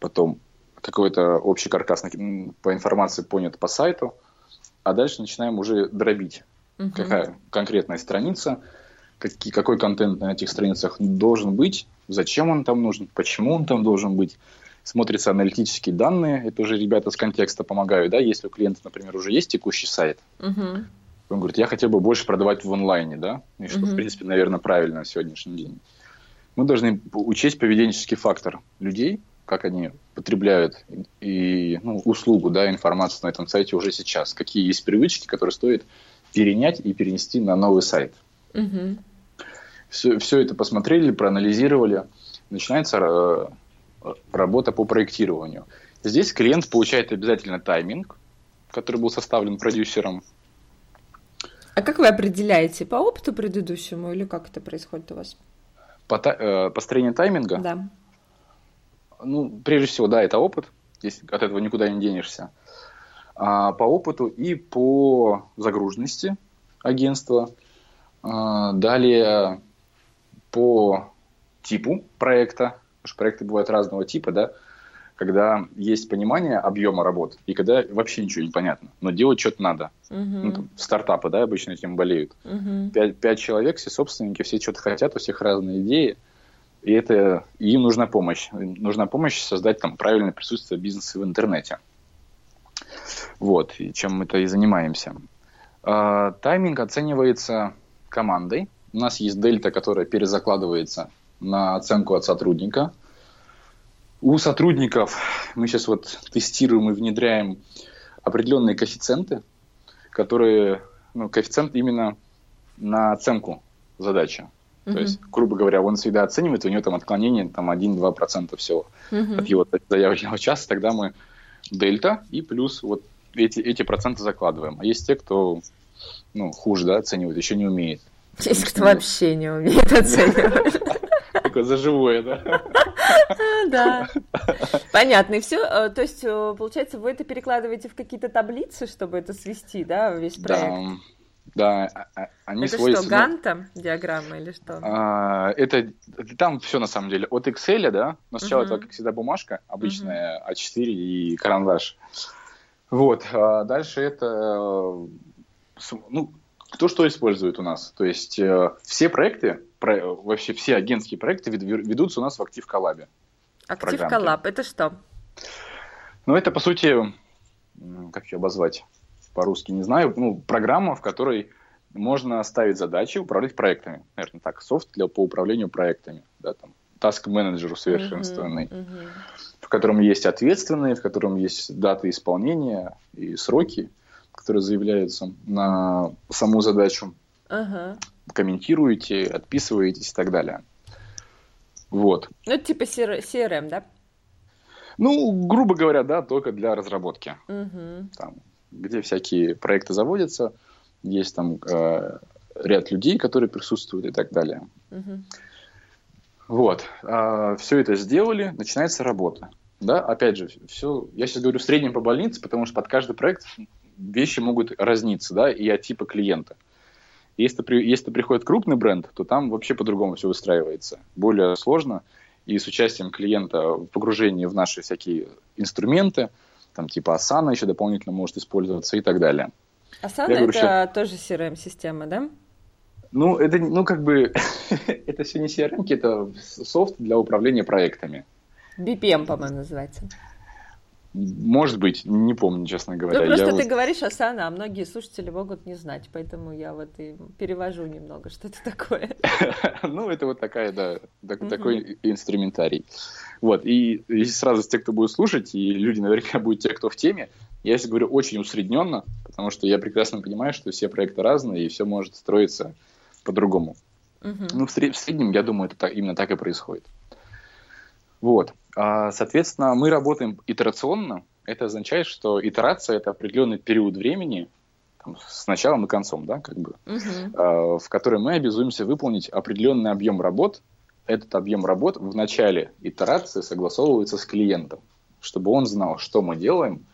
[SPEAKER 2] потом какой-то общий каркас по информации понят по сайту, а дальше начинаем уже дробить, угу. какая конкретная страница, какие, какой контент на этих страницах должен быть, зачем он там нужен, почему он там должен быть. Смотрятся аналитические данные, это уже ребята с контекста помогают, да, если у клиента, например, уже есть текущий сайт, угу. он говорит, я хотел бы больше продавать в онлайне, да, и что, угу. в принципе, наверное, правильно на сегодняшний день. Мы должны учесть поведенческий фактор людей, как они потребляют и, ну, услугу, да, информацию на этом сайте уже сейчас. Какие есть привычки, которые стоит перенять и перенести на новый сайт. Угу. Все, все это посмотрели, проанализировали. Начинается э, работа по проектированию. Здесь клиент получает обязательно тайминг, который был составлен продюсером.
[SPEAKER 1] А как вы определяете? По опыту предыдущему или как это происходит у вас?
[SPEAKER 2] По, э, построение тайминга?
[SPEAKER 1] Да
[SPEAKER 2] ну, прежде всего, да, это опыт, здесь от этого никуда не денешься. А, по опыту и по загруженности агентства. А, далее по типу проекта, потому что проекты бывают разного типа, да. когда есть понимание объема работ, и когда вообще ничего не понятно, но делать что-то надо. Uh-huh. Ну, там, стартапы, да, обычно этим болеют. Uh-huh. Пять, пять человек, все собственники, все что-то хотят, у всех разные идеи, и это им нужна помощь. нужна помощь создать там правильное присутствие бизнеса в интернете. Вот, и чем мы-то и занимаемся. А, тайминг оценивается командой. У нас есть дельта, которая перезакладывается на оценку от сотрудника. У сотрудников мы сейчас вот тестируем и внедряем определенные коэффициенты, которые, ну, коэффициент именно на оценку задачи. Uh-huh. То есть, грубо говоря, он всегда оценивает, у него там отклонение там 1-2% всего uh-huh. от его заявленного часа, тогда мы дельта и плюс вот эти, эти проценты закладываем. А есть те, кто ну, хуже да, оценивает, еще не умеет.
[SPEAKER 1] Есть кто вообще не умеет оценивать.
[SPEAKER 2] Такое за живое, да?
[SPEAKER 1] Да. Понятно. И все, э, то есть, э, получается, вы это перекладываете в какие-то таблицы, чтобы это свести, да, весь проект?
[SPEAKER 2] Да, а, а, они
[SPEAKER 1] это сводятся... что, ганта диаграмма или что?
[SPEAKER 2] А, это, там все на самом деле. От Excel, да, но сначала uh-huh. это, как всегда, бумажка обычная, uh-huh. А4 и карандаш. Вот, а дальше это, э, ну, кто что использует у нас. То есть э, все проекты, про, вообще все агентские проекты ведутся у нас в Актив Коллабе.
[SPEAKER 1] Актив Коллаб, это что?
[SPEAKER 2] Ну, это, по сути, как ее обозвать? По-русски не знаю, ну, программа, в которой можно ставить задачи, управлять проектами. Наверное, так, софт для, по управлению проектами, да, там, task менеджер усовершенствованный, uh-huh, uh-huh. в котором есть ответственные, в котором есть даты исполнения и сроки, которые заявляются на саму задачу. Uh-huh. Комментируете, отписываетесь и так далее. Вот.
[SPEAKER 1] Ну, это типа CRM, да?
[SPEAKER 2] Ну, грубо говоря, да, только для разработки. Uh-huh. Там, где всякие проекты заводятся, есть там э, ряд людей, которые присутствуют и так далее. Угу. Вот, э, все это сделали, начинается работа. Да, опять же, все, я сейчас говорю в среднем по больнице, потому что под каждый проект вещи могут разниться, да, и от типа клиента. Если, если приходит крупный бренд, то там вообще по-другому все выстраивается. Более сложно, и с участием клиента в погружении в наши всякие инструменты – там типа Asana еще дополнительно может использоваться и так далее.
[SPEAKER 1] Asana Я это говорю, что... тоже CRM-система, да?
[SPEAKER 2] Ну, это, ну, как бы, это все не CRM, это софт для управления проектами.
[SPEAKER 1] BPM, по-моему, называется.
[SPEAKER 2] Может быть, не помню, честно говоря.
[SPEAKER 1] Ну, просто я ты вот... говоришь Асана, а многие слушатели могут не знать, поэтому я вот и перевожу немного, что это такое.
[SPEAKER 2] Ну, это вот такая, да, такой инструментарий. Вот, и, сразу те, кто будет слушать, и люди наверняка будут те, кто в теме, я сейчас говорю очень усредненно, потому что я прекрасно понимаю, что все проекты разные, и все может строиться по-другому. Ну, в, сред- в среднем, я думаю, это именно так и происходит. Вот. А, соответственно, мы работаем итерационно. Это означает, что итерация – это определенный период времени, там, с началом и концом, да, как бы, uh-huh. в который мы обязуемся выполнить определенный объем работ, этот объем работ в начале итерации согласовывается с клиентом, чтобы он знал, что мы делаем,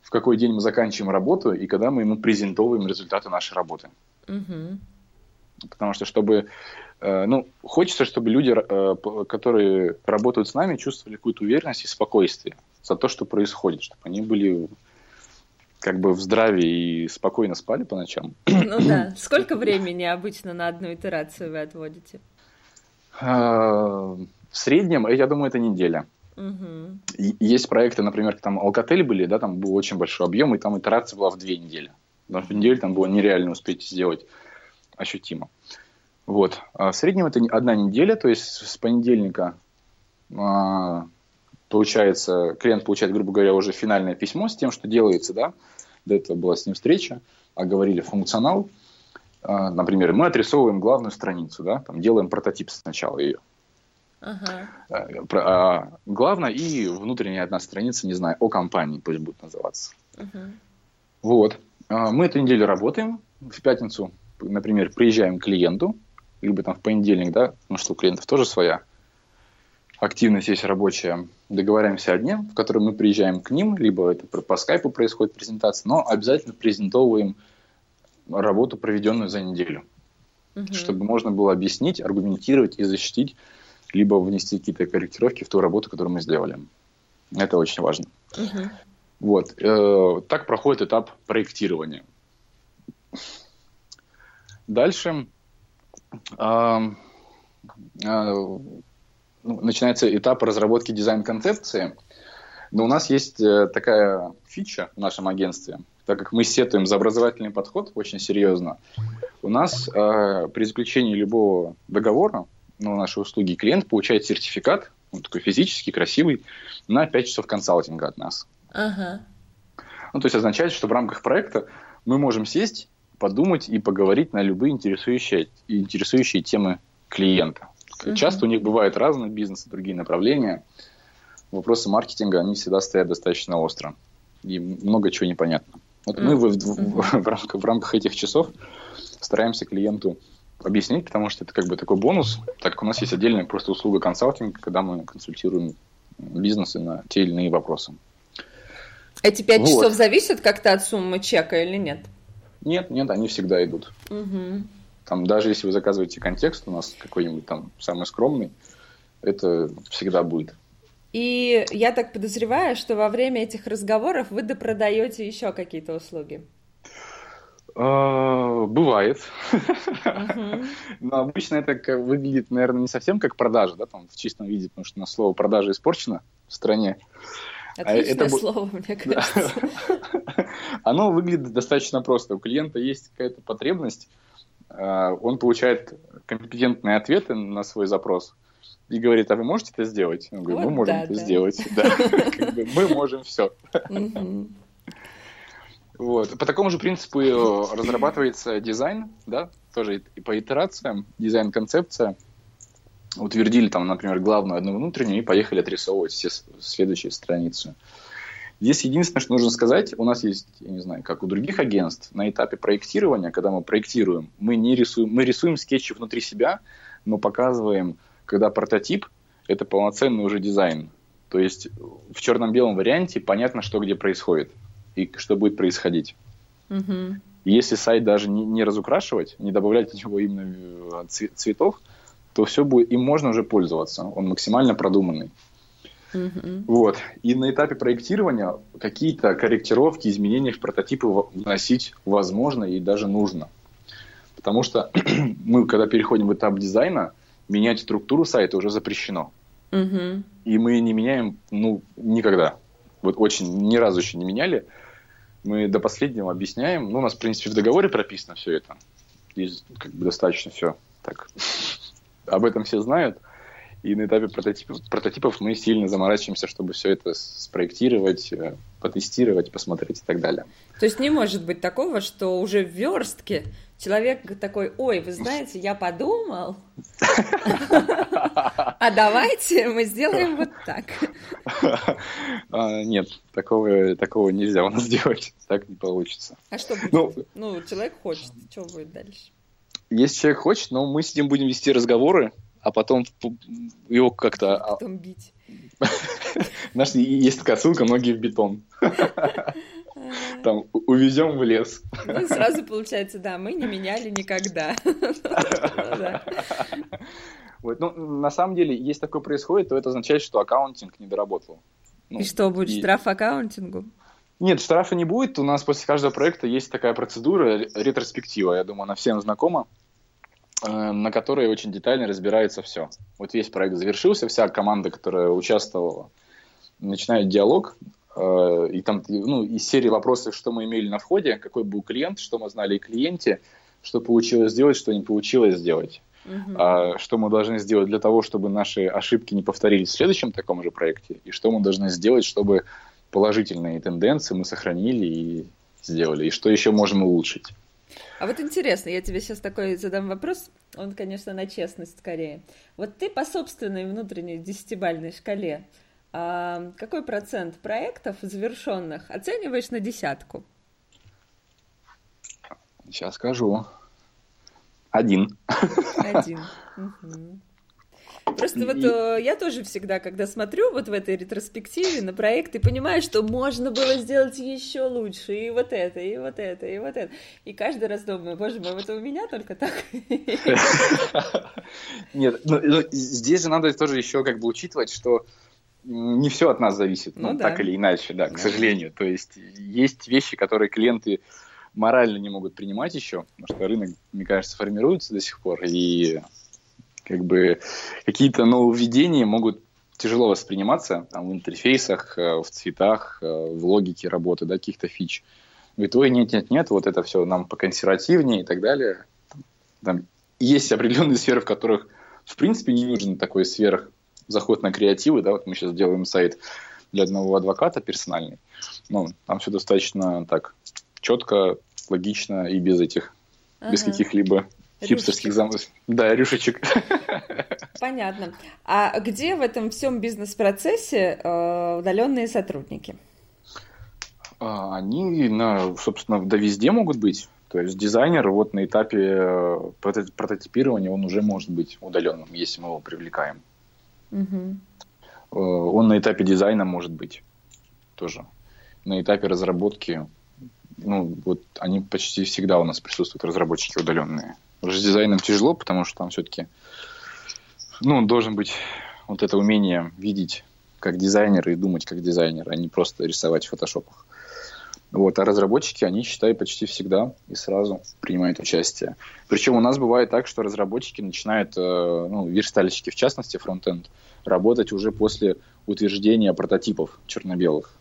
[SPEAKER 2] в какой день мы заканчиваем работу и когда мы ему презентовываем результаты нашей работы. Угу. Потому что, чтобы, ну, хочется, чтобы люди, э, которые работают с нами, чувствовали какую-то уверенность и спокойствие за то, что происходит, чтобы они были как бы в здравии и спокойно спали по ночам.
[SPEAKER 1] Ну да. Сколько времени обычно на одну итерацию вы отводите?
[SPEAKER 2] В среднем, я думаю, это неделя. Угу. Есть проекты, например, там Alcatel были, да, там был очень большой объем, и там итерация была в две недели. Потому что в неделю там было нереально успеть сделать ощутимо. Вот. А в среднем это одна неделя, то есть с понедельника а, получается, клиент получает, грубо говоря, уже финальное письмо с тем, что делается, да, до этого была с ним встреча, оговорили функционал, а, например, мы отрисовываем главную страницу, да, там делаем прототип сначала ее. Ага. А, а, главное и внутренняя одна страница, не знаю, о компании пусть будет называться. Ага. Вот. Мы эту неделю работаем. В пятницу, например, приезжаем к клиенту, либо там в понедельник, да, ну что у клиентов тоже своя активность есть рабочая. Договариваемся о дне, в котором мы приезжаем к ним, либо это по скайпу происходит презентация, но обязательно презентовываем работу, проведенную за неделю. Угу. Чтобы можно было объяснить, аргументировать и защитить, либо внести какие-то корректировки в ту работу, которую мы сделали. Это очень важно. Угу. Вот. Э, так проходит этап проектирования. Дальше начинается этап разработки дизайн-концепции. Но у нас есть э, такая фича в нашем агентстве, так как мы сетуем за образовательный подход очень серьезно. У нас э, при заключении любого договора на наши услуги клиент получает сертификат, он такой физический, красивый, на 5 часов консалтинга от нас. Ага. Ну, то есть означает, что в рамках проекта мы можем сесть, подумать и поговорить на любые интересующие, интересующие темы клиента. Угу. Часто у них бывают разные бизнесы, другие направления. Вопросы маркетинга, они всегда стоят достаточно остро. И много чего непонятно. Вот mm мы в, в, в, рамках, в рамках этих часов стараемся клиенту объяснить, потому что это как бы такой бонус, так как у нас есть отдельная просто услуга консалтинга, когда мы консультируем бизнесы на те или иные вопросы.
[SPEAKER 1] Эти пять вот. часов зависят как-то от суммы чека или нет?
[SPEAKER 2] Нет, нет, они всегда идут. Угу. Там даже если вы заказываете контекст, у нас какой-нибудь там самый скромный, это всегда будет.
[SPEAKER 1] И я так подозреваю, что во время этих разговоров вы допродаете еще какие-то услуги.
[SPEAKER 2] А, бывает. Но обычно это выглядит, наверное, не совсем как продажа, да, там в чистом виде, потому что у нас слово продажа испорчено в стране.
[SPEAKER 1] Отличное это... слово, мне кажется.
[SPEAKER 2] Оно выглядит достаточно просто. У клиента есть какая-то потребность, а, он получает компетентные ответы на свой запрос и говорит, а вы можете это сделать? Он говорит, мы можем это сделать. Мы можем все. Вот. По такому же принципу разрабатывается дизайн, да, тоже по итерациям, дизайн-концепция утвердили там, например, главную одну внутреннюю и поехали отрисовывать все следующие страницы. Здесь единственное, что нужно сказать, у нас есть, я не знаю, как у других агентств, на этапе проектирования, когда мы проектируем, мы не рисуем, мы рисуем скетчи внутри себя, но показываем, когда прототип – это полноценный уже дизайн. То есть в черно-белом варианте понятно, что где происходит и что будет происходить. Угу. Если сайт даже не, не разукрашивать, не добавлять в него именно э, цветов, то все будет, им можно уже пользоваться. Он максимально продуманный. Mm-hmm. Вот. И на этапе проектирования какие-то корректировки, изменения в прототипы вносить возможно и даже нужно. Потому что мы, когда переходим в этап дизайна, менять структуру сайта уже запрещено. Mm-hmm. И мы не меняем, ну, никогда. Вот очень, ни разу еще не меняли. Мы до последнего объясняем. Ну, у нас, в принципе, в договоре прописано все это. И как бы достаточно все так об этом все знают. И на этапе прототипов, прототипов мы сильно заморачиваемся, чтобы все это спроектировать, э, потестировать, посмотреть и так далее.
[SPEAKER 1] То есть не может быть такого, что уже в верстке человек такой, ой, вы знаете, я подумал, а давайте мы сделаем вот так.
[SPEAKER 2] А, нет, такого, такого нельзя у нас делать, так не получится.
[SPEAKER 1] А что будет? Ну, ну человек хочет, что будет дальше?
[SPEAKER 2] Если человек хочет, но мы с ним будем вести разговоры, а потом его как-то... А
[SPEAKER 1] потом бить.
[SPEAKER 2] Знаешь, есть такая ссылка, многие в бетон. Там, увезем в лес.
[SPEAKER 1] Ну, сразу получается, да, мы не меняли никогда.
[SPEAKER 2] Вот, ну, на самом деле, если такое происходит, то это означает, что аккаунтинг не доработал.
[SPEAKER 1] Ну, и что, будет и... штраф аккаунтингу?
[SPEAKER 2] Нет, штрафа не будет. У нас после каждого проекта есть такая процедура, ретроспектива. Я думаю, она всем знакома. Э, на которой очень детально разбирается все. Вот весь проект завершился, вся команда, которая участвовала, начинает диалог, э, и там ну, из серии вопросов, что мы имели на входе, какой был клиент, что мы знали о клиенте, что получилось сделать, что не получилось сделать. Uh-huh. А, что мы должны сделать для того, чтобы наши ошибки не повторились в следующем таком же проекте, и что мы должны сделать, чтобы положительные тенденции мы сохранили и сделали, и что еще можем улучшить.
[SPEAKER 1] А вот интересно, я тебе сейчас такой задам вопрос, он, конечно, на честность скорее. Вот ты по собственной внутренней десятибальной шкале а какой процент проектов завершенных оцениваешь на десятку?
[SPEAKER 2] Сейчас скажу. Один.
[SPEAKER 1] Один. Угу. Просто вот э, я тоже всегда, когда смотрю вот в этой ретроспективе на проект, и понимаю, что можно было сделать еще лучше, и вот это, и вот это, и вот это. И каждый раз думаю, боже мой, это у меня только так?
[SPEAKER 2] Нет, ну, ну, здесь же надо тоже еще как бы учитывать, что не все от нас зависит, ну, ну да. так или иначе, да, к сожалению. То есть есть вещи, которые клиенты морально не могут принимать еще, потому что рынок, мне кажется, формируется до сих пор, и как бы какие-то нововведения могут тяжело восприниматься там, в интерфейсах, э, в цветах, э, в логике работы, да, каких-то фич. Говорит, ой, нет-нет-нет, вот это все нам поконсервативнее и так далее. Там есть определенные сферы, в которых, в принципе, не нужен такой сверх заход на креативы, да, вот мы сейчас делаем сайт для одного адвоката персональный, ну, там все достаточно так четко, логично и без этих, ага. без каких-либо хипстерских замыслов. Да, рюшечек.
[SPEAKER 1] Понятно. А где в этом всем бизнес-процессе э, удаленные сотрудники?
[SPEAKER 2] А, они, на, собственно, да везде могут быть. То есть дизайнер вот на этапе э, прототипирования он уже может быть удаленным, если мы его привлекаем. Угу. Он на этапе дизайна может быть тоже. На этапе разработки, ну, вот они почти всегда у нас присутствуют, разработчики удаленные. Уже с дизайном тяжело, потому что там все-таки, ну, должен быть вот это умение видеть как дизайнер и думать как дизайнер, а не просто рисовать в фотошопах. Вот, а разработчики, они, считай, почти всегда и сразу принимают участие. Причем у нас бывает так, что разработчики начинают, э, ну, верстальщики в частности, фронтенд, работать уже после утверждения прототипов черно-белых.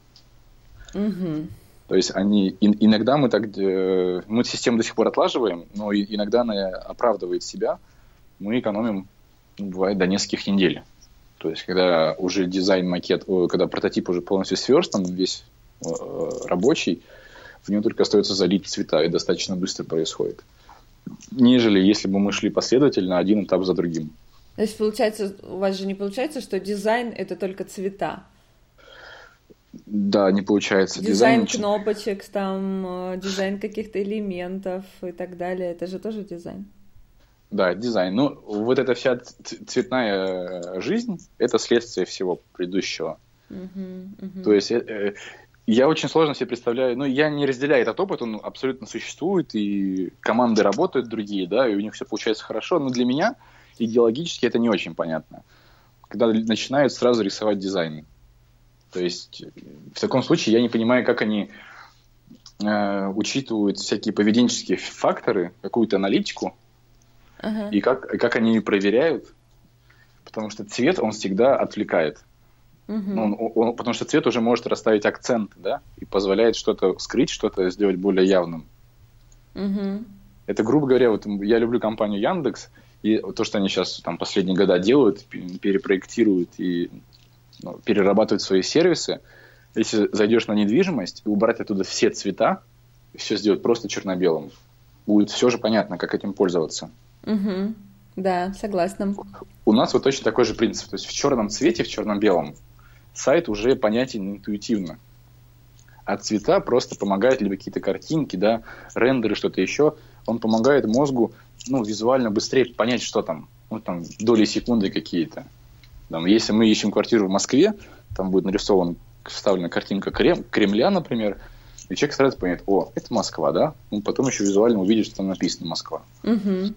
[SPEAKER 2] Угу. То есть они иногда мы так э, мы систему до сих пор отлаживаем, но иногда она оправдывает себя. Мы экономим, ну, бывает, до нескольких недель. То есть когда уже дизайн макет, когда прототип уже полностью сверстан, весь Э, рабочий, в нее только остается залить цвета, и достаточно быстро происходит. Нежели если бы мы шли последовательно, один этап за другим.
[SPEAKER 1] То есть, получается, у вас же не получается, что дизайн — это только цвета?
[SPEAKER 2] Да, не получается.
[SPEAKER 1] Дизайн, дизайн кнопочек, там, э, дизайн каких-то элементов и так далее, это же тоже дизайн?
[SPEAKER 2] Да, дизайн. Ну, вот эта вся цветная э, жизнь — это следствие всего предыдущего. Uh-huh, uh-huh. То есть я очень сложно себе представляю, ну, я не разделяю этот опыт, он абсолютно существует, и команды работают другие, да, и у них все получается хорошо, но для меня идеологически это не очень понятно. Когда начинают сразу рисовать дизайны. То есть в таком случае я не понимаю, как они э, учитывают всякие поведенческие факторы, какую-то аналитику, uh-huh. и как, как они ее проверяют, потому что цвет, он всегда отвлекает. Угу. Ну, он, он, потому что цвет уже может расставить акцент, да, и позволяет что-то скрыть, что-то сделать более явным. Угу. Это, грубо говоря, вот я люблю компанию Яндекс, и то, что они сейчас там последние года делают, перепроектируют и ну, перерабатывают свои сервисы, если зайдешь на недвижимость и убрать оттуда все цвета, все сделать просто черно-белым, будет все же понятно, как этим пользоваться.
[SPEAKER 1] Угу. Да, согласна.
[SPEAKER 2] У нас вот точно такой же принцип. То есть в черном цвете, в черно-белом сайт уже понятен интуитивно. А цвета просто помогают, либо какие-то картинки, да, рендеры, что-то еще. Он помогает мозгу ну, визуально быстрее понять, что там. Ну, там доли секунды какие-то. Там, если мы ищем квартиру в Москве, там будет нарисован, вставлена картинка Крем, Кремля, например, и человек сразу понять, о, это Москва, да? Ну, потом еще визуально увидит, что там написано Москва. Угу.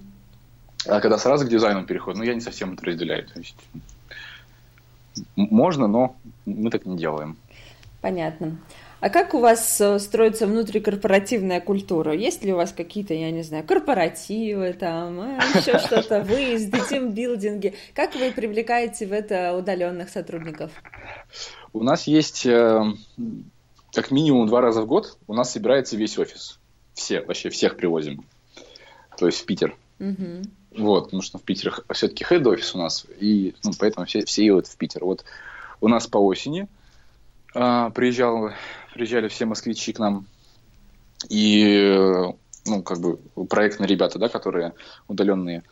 [SPEAKER 2] А когда сразу к дизайну переходит, ну, я не совсем это разделяю. То есть, можно, но мы так не делаем.
[SPEAKER 1] Понятно. А как у вас э, строится внутрикорпоративная культура? Есть ли у вас какие-то, я не знаю, корпоративы, там, э, еще что-то, выезды, тимбилдинги? Как вы привлекаете в это удаленных сотрудников?
[SPEAKER 2] У нас есть э, как минимум два раза в год у нас собирается весь офис. Все, вообще всех привозим. То есть в Питер. Угу. Вот, потому что в Питере все-таки хед-офис у нас, и ну, поэтому все, все едут в Питер. Вот у нас по осени а, приезжал, приезжали все москвичи к нам, и ну, как бы проектные ребята, да, которые удаленные,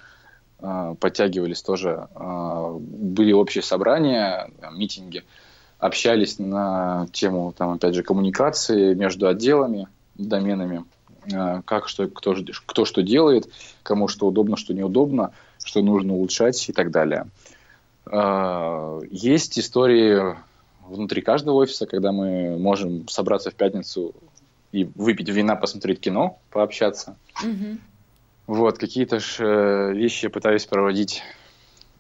[SPEAKER 2] а, подтягивались тоже, а, были общие собрания, митинги, общались на тему, там, опять же, коммуникации между отделами, доменами, а, как что, кто, кто что делает, кому что удобно, что неудобно, что нужно улучшать и так далее. А, есть истории внутри каждого офиса, когда мы можем собраться в пятницу и выпить вина, посмотреть кино, пообщаться. Угу. Вот, какие-то ж э, вещи я пытаюсь проводить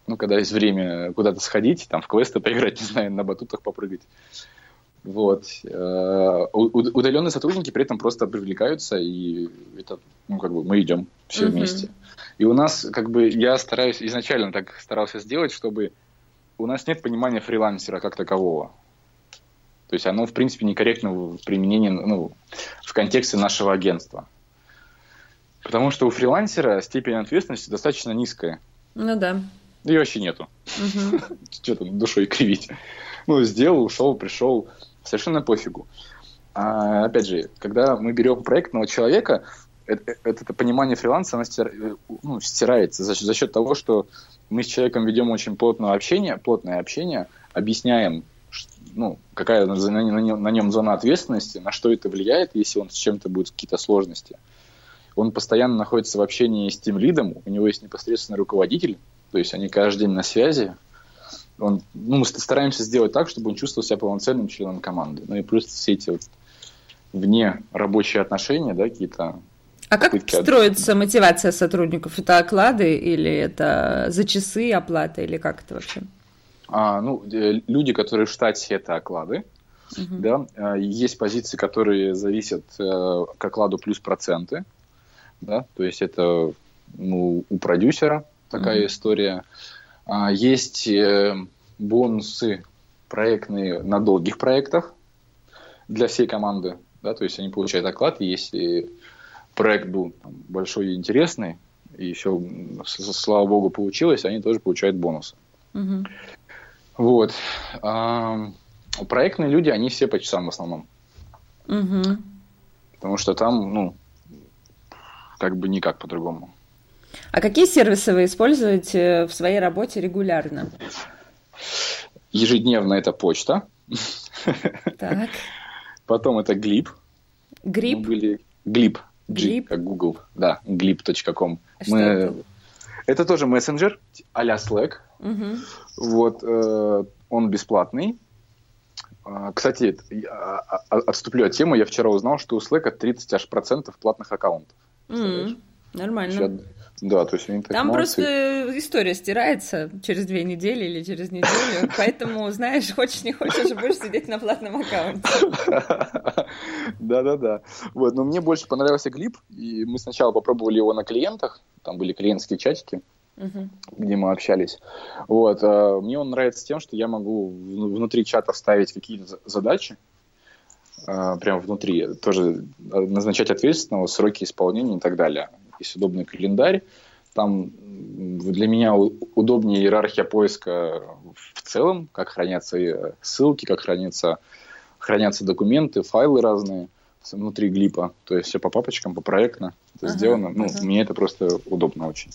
[SPEAKER 2] ну, когда есть время куда-то сходить, там в квесты поиграть, не знаю, на батутах попрыгать. Вот. Э, удаленные сотрудники при этом просто привлекаются, и это, ну, как бы мы идем все uh-huh. вместе. И у нас, как бы, я стараюсь, изначально так старался сделать, чтобы у нас нет понимания фрилансера как такового. То есть оно, в принципе, некорректно в применении, ну, в контексте нашего агентства. Потому что у фрилансера степень ответственности достаточно низкая.
[SPEAKER 1] Ну да.
[SPEAKER 2] Ее вообще нету. Угу. Что там душой кривить. Ну, сделал, ушел, пришел совершенно пофигу. А, опять же, когда мы берем проектного человека, это, это, это понимание фриланса оно стир, ну, стирается за, за счет того, что мы с человеком ведем очень плотное общение, плотное общение, объясняем, ну, какая на, на, нем, на нем зона ответственности, на что это влияет, если он с чем-то будет какие-то сложности. Он постоянно находится в общении с тем лидом, у него есть непосредственный руководитель, то есть они каждый день на связи, он, ну, мы стараемся сделать так, чтобы он чувствовал себя полноценным членом команды. Ну и плюс все эти вот вне рабочие отношения, да, какие-то.
[SPEAKER 1] А как строится мотивация сотрудников? Это оклады или это за часы оплата или как это вообще?
[SPEAKER 2] А, ну, э, люди, которые в штате, это оклады. Uh-huh. Да? А, есть позиции, которые зависят э, к окладу плюс проценты. Да? То есть это ну, у продюсера такая uh-huh. история. А, есть э, бонусы проектные на долгих проектах для всей команды. Да, то есть они получают оклад, если проект был там, большой и интересный, и все, слава богу, получилось, они тоже получают бонусы. Угу. Вот. А, проектные люди, они все по часам в основном. Угу. Потому что там, ну, как бы никак по-другому.
[SPEAKER 1] А какие сервисы вы используете в своей работе регулярно?
[SPEAKER 2] Ежедневно это почта. Так. Потом это Glip.
[SPEAKER 1] Гриб? Мы были...
[SPEAKER 2] Glip. Glip? как Google. Да, glip.com. А Мы... это? это тоже мессенджер а-ля Slack. Угу. Вот, э, он бесплатный. А, кстати, отступлю от темы. Я вчера узнал, что у Slack 30 аж процентов платных аккаунтов.
[SPEAKER 1] Mm, нормально.
[SPEAKER 2] Да, то есть они
[SPEAKER 1] так Там молодцы. просто история стирается через две недели или через неделю, поэтому, знаешь, хочешь не хочешь, будешь сидеть на платном аккаунте.
[SPEAKER 2] Да-да-да. Вот, но мне больше понравился клип, и мы сначала попробовали его на клиентах, там были клиентские чатики, Uh-huh. где мы общались. Вот. А мне он нравится тем, что я могу внутри чата вставить какие-то задачи, а, прямо внутри, тоже назначать ответственного, сроки исполнения и так далее есть удобный календарь. Там для меня удобнее иерархия поиска в целом, как хранятся э, ссылки, как хранятся, хранятся документы, файлы разные внутри глипа. То есть все по папочкам, по проектно это uh-huh, сделано. Ну, мне это просто удобно очень.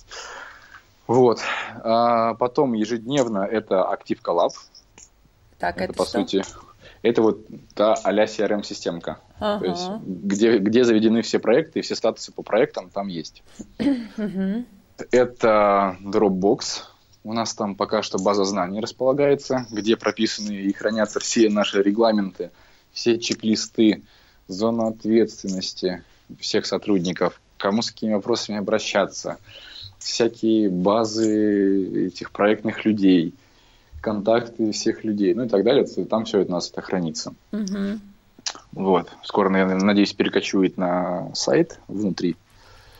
[SPEAKER 2] Вот. А потом ежедневно это Active Collab.
[SPEAKER 1] Так, это,
[SPEAKER 2] это по что? сути это вот та а-ля CRM-системка. Ага. То есть, где, где заведены все проекты и все статусы по проектам там есть. Это Dropbox. У нас там пока что база знаний располагается, где прописаны и хранятся все наши регламенты, все чек-листы, зона ответственности всех сотрудников, кому с какими вопросами обращаться, всякие базы этих проектных людей – контакты всех людей, ну и так далее. Там все это у нас это хранится. Угу. Вот. Скоро, наверное, надеюсь, перекочует на сайт внутри.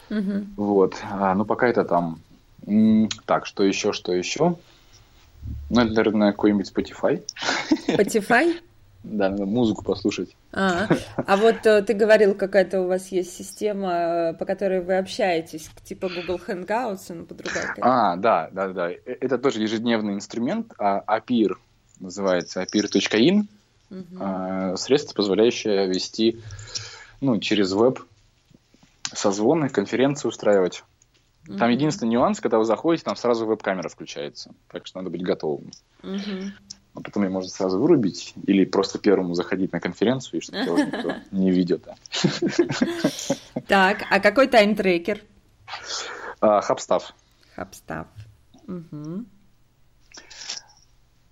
[SPEAKER 2] Угу. Вот. А, ну, пока это там. Так, что еще, что еще? Ну, это, наверное, какой-нибудь Spotify.
[SPEAKER 1] Spotify?
[SPEAKER 2] Да, надо музыку послушать.
[SPEAKER 1] А, а вот э, ты говорил, какая-то у вас есть система, э, по которой вы общаетесь, типа Google Hangouts, но по другой.
[SPEAKER 2] А, да, да, да. Э, это тоже ежедневный инструмент, а APIR называется, apir.in, угу. средство, позволяющее вести ну, через веб созвоны, конференции устраивать. Там единственный нюанс, когда вы заходите, там сразу веб-камера включается. Так что надо быть готовым. Угу а потом ее можно сразу вырубить или просто первому заходить на конференцию, и чтобы тебя никто не видит.
[SPEAKER 1] Так, а какой тайм-трекер?
[SPEAKER 2] Хабстав.
[SPEAKER 1] Хабстав.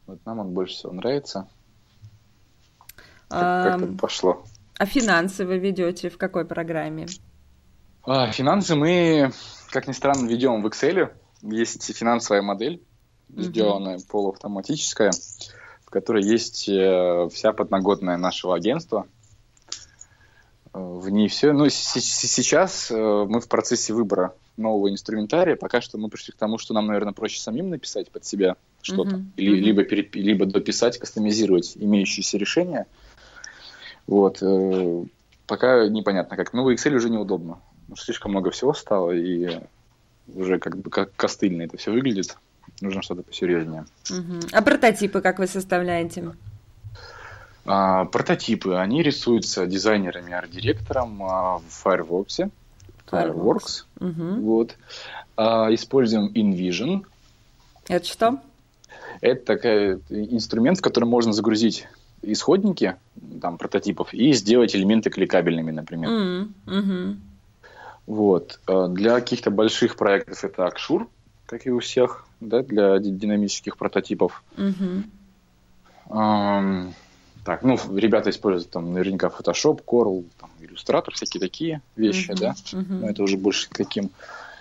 [SPEAKER 2] Вот нам он больше всего нравится. Как, как пошло.
[SPEAKER 1] А финансы вы ведете в какой программе?
[SPEAKER 2] А, финансы мы, как ни странно, ведем в Excel. Есть финансовая модель mm-hmm. сделанная полуавтоматическая, в которой есть э, вся подноготная нашего агентства. Э, в ней все. Ну, сейчас э, мы в процессе выбора нового инструментария. Пока что мы пришли к тому, что нам, наверное, проще самим написать под себя что-то, mm-hmm. или, либо, переп... либо дописать, кастомизировать имеющиеся решения. Вот. Пока непонятно как. Новый Excel уже неудобно. Слишком много всего стало, и уже как бы как костыльно это все выглядит. Нужно что-то посерьезнее.
[SPEAKER 1] Угу. А прототипы как вы составляете?
[SPEAKER 2] А, прототипы, они рисуются дизайнерами, арт-директором а, в Fireworks. Fireworks. Угу. Вот. А, используем InVision.
[SPEAKER 1] Это что?
[SPEAKER 2] Это такой инструмент, в который можно загрузить исходники там, прототипов и сделать элементы кликабельными, например. Mm -hmm. Вот. А для каких-то больших проектов это Акшур, как и у всех, да, для динамических прототипов. Mm-hmm. Um, так, ну, ребята используют там наверняка Photoshop, Corel, там, Illustrator, всякие такие вещи, mm-hmm. да. Mm-hmm. Но это уже больше к таким,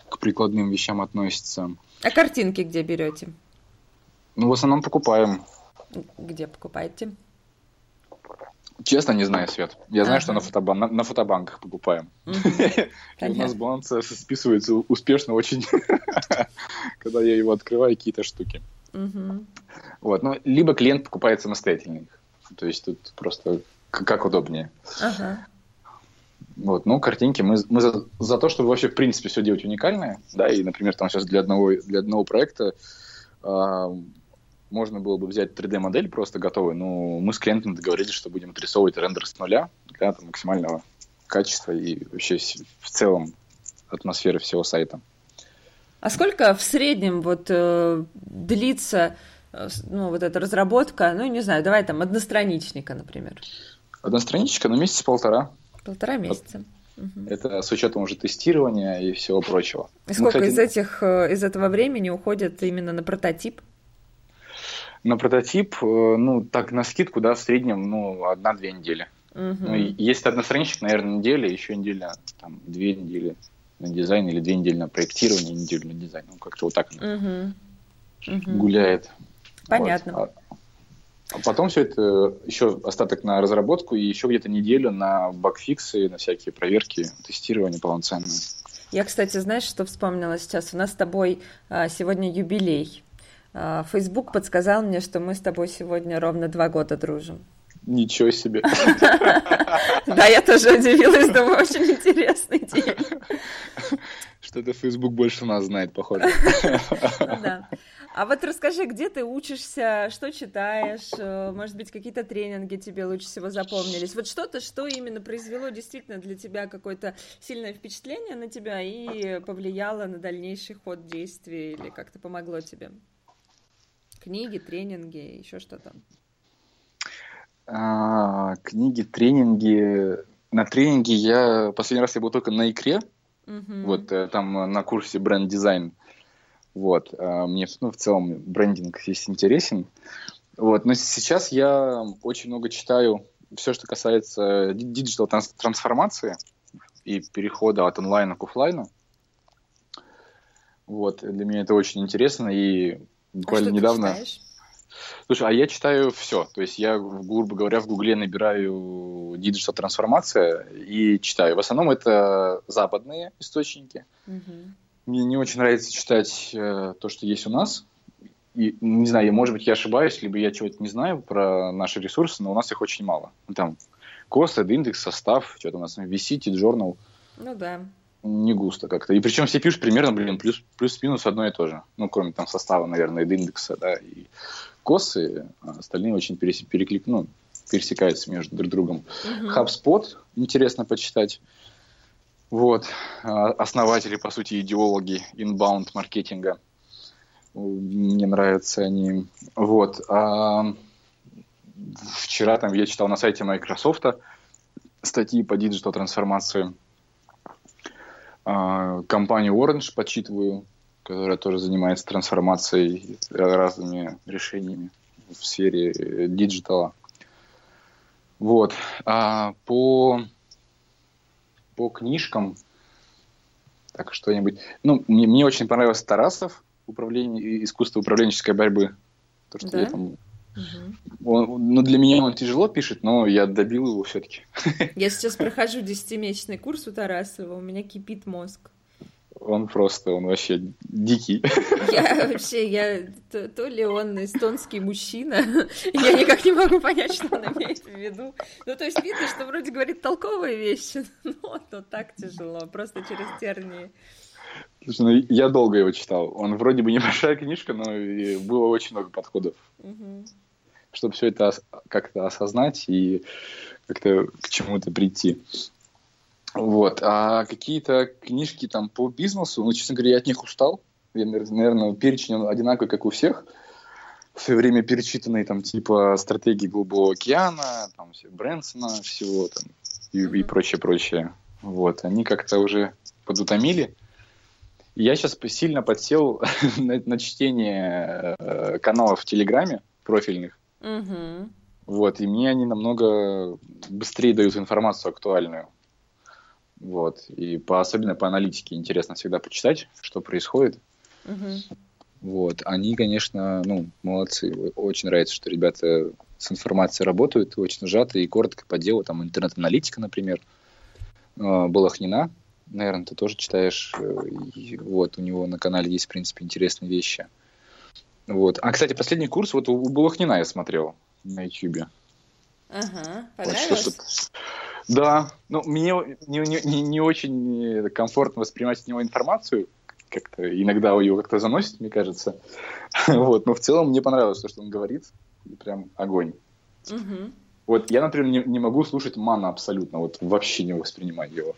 [SPEAKER 2] к прикладным вещам относится.
[SPEAKER 1] А картинки где берете?
[SPEAKER 2] Ну, в основном покупаем.
[SPEAKER 1] Где покупаете?
[SPEAKER 2] Честно, не знаю, Свет. Я ага. знаю, что на, фотобан... на, на фотобанках покупаем. У нас баланс списывается успешно очень, когда я его открываю, какие-то штуки. Вот, ну, либо клиент покупает самостоятельно их. То есть тут просто как удобнее. Вот, ну, картинки, мы, мы за, за то, чтобы вообще, в принципе, все делать уникальное, да, и, например, там сейчас для одного, для одного проекта э, можно было бы взять 3D-модель просто готовую, но мы с клиентом договорились, что будем отрисовывать рендер с нуля для там, максимального качества и вообще в целом атмосферы всего сайта.
[SPEAKER 1] А сколько в среднем вот э, длится э, ну, вот эта разработка, ну, не знаю, давай там одностраничника, например?
[SPEAKER 2] Одностраничника, ну, месяц полтора.
[SPEAKER 1] Полтора месяца.
[SPEAKER 2] Это с учетом уже тестирования и всего прочего.
[SPEAKER 1] И сколько Мы, кстати... из, этих, э, из этого времени уходит именно на прототип?
[SPEAKER 2] На прототип, э, ну, так, на скидку, да, в среднем, ну, одна-две недели. Угу. Ну, если одностраничник, наверное, неделя, еще неделя, там, две недели на дизайн или две недели на проектирование, неделю на дизайн. Ну, как-то вот так угу. Гуляет.
[SPEAKER 1] Понятно.
[SPEAKER 2] Вот. А, а потом все это еще остаток на разработку и еще где-то неделю на багфиксы, на всякие проверки, тестирование полноценное.
[SPEAKER 1] Я, кстати, знаешь, что вспомнила сейчас? У нас с тобой а, сегодня юбилей. А, Facebook подсказал мне, что мы с тобой сегодня ровно два года дружим.
[SPEAKER 2] Ничего себе.
[SPEAKER 1] Да, я тоже удивилась, думаю, очень интересный день.
[SPEAKER 2] Что-то Facebook больше нас знает, похоже.
[SPEAKER 1] Да. А вот расскажи, где ты учишься, что читаешь, э, может быть, какие-то тренинги тебе лучше всего запомнились. Вот что-то, что именно произвело действительно для тебя какое-то сильное впечатление на тебя и повлияло на дальнейший ход действий или как-то помогло тебе? Книги, тренинги, еще что-то?
[SPEAKER 2] А, книги, тренинги. На тренинге я последний раз я был только на Икре. Угу. Вот э, там на курсе бренд-дизайн. Вот. А, мне ну, в целом брендинг здесь интересен. Вот. Но сейчас я очень много читаю все, что касается digital трансформации и перехода от онлайна к офлайну. Вот. Для меня это очень интересно. И буквально а недавно. Слушай, а я читаю все. То есть я, грубо говоря, в Гугле набираю digital трансформация и читаю. В основном это западные источники. Угу. Мне не очень нравится читать э, то, что есть у нас. И, не знаю, может быть, я ошибаюсь, либо я чего-то не знаю про наши ресурсы, но у нас их очень мало. Там Cossa, индекс, Sostav, что-то у нас VC, Journal.
[SPEAKER 1] Ну да
[SPEAKER 2] не густо как-то. И причем все пишут примерно, блин, плюс, плюс-минус одно и то же. Ну, кроме там состава, наверное, индекса, да, и косы, а остальные очень перес, переклик, ну, пересекаются между друг другом. Uh-huh. HubSpot интересно почитать. Вот. А, основатели, по сути, идеологи inbound маркетинга. Мне нравятся они. Вот. А вчера там я читал на сайте Microsoft статьи по digital трансформации компанию Orange почитываю, которая тоже занимается трансформацией разными решениями в сфере э, digital а. Вот. А по, по книжкам, так что-нибудь. Ну, мне, мне очень понравился Тарасов, управления, искусства управленческой борьбы. То, что да? я там Угу. Он, ну, для меня он тяжело пишет, но я добил его все-таки.
[SPEAKER 1] Я сейчас прохожу десятимесячный курс у Тарасова, у меня кипит мозг.
[SPEAKER 2] Он просто, он вообще дикий.
[SPEAKER 1] Я вообще, я то, то ли он эстонский мужчина, я никак не могу понять, что он имеет в виду. Ну, то есть видно, что вроде говорит толковые вещи, но, но так тяжело, просто через тернии.
[SPEAKER 2] Слушай, ну, я долго его читал. Он вроде бы небольшая книжка, но было очень много подходов. Угу чтобы все это как-то осознать и как-то к чему-то прийти. Вот. А какие-то книжки там по бизнесу, ну, честно говоря, я от них устал. Я, наверное, перечень одинаковый, как у всех. В свое время перечитанные там типа стратегии Голубого океана, там все Брэнсона, всего там и, и прочее, прочее. Вот. Они как-то уже подутомили. Я сейчас сильно подсел на, на чтение э, каналов в Телеграме профильных. Угу. Вот, и мне они намного быстрее дают информацию актуальную. Вот, и по, особенно по аналитике интересно всегда почитать, что происходит. Угу. Вот, они, конечно, ну, молодцы. Очень нравится, что ребята с информацией работают, очень сжато и коротко по делу. Там интернет-аналитика, например, а, Балахнина, наверное, ты тоже читаешь. Э, и вот, у него на канале есть, в принципе, интересные вещи. Вот. А, кстати, последний курс вот у Булахнина я смотрел на YouTube.
[SPEAKER 1] Ага, понравилось? Вот,
[SPEAKER 2] да, ну, мне не, не, не очень комфортно воспринимать от него информацию, как-то иногда его как-то заносит, мне кажется. вот, но в целом мне понравилось то, что он говорит, прям огонь. Угу. Вот я, например, не, не могу слушать Мана абсолютно, вот вообще не воспринимать его.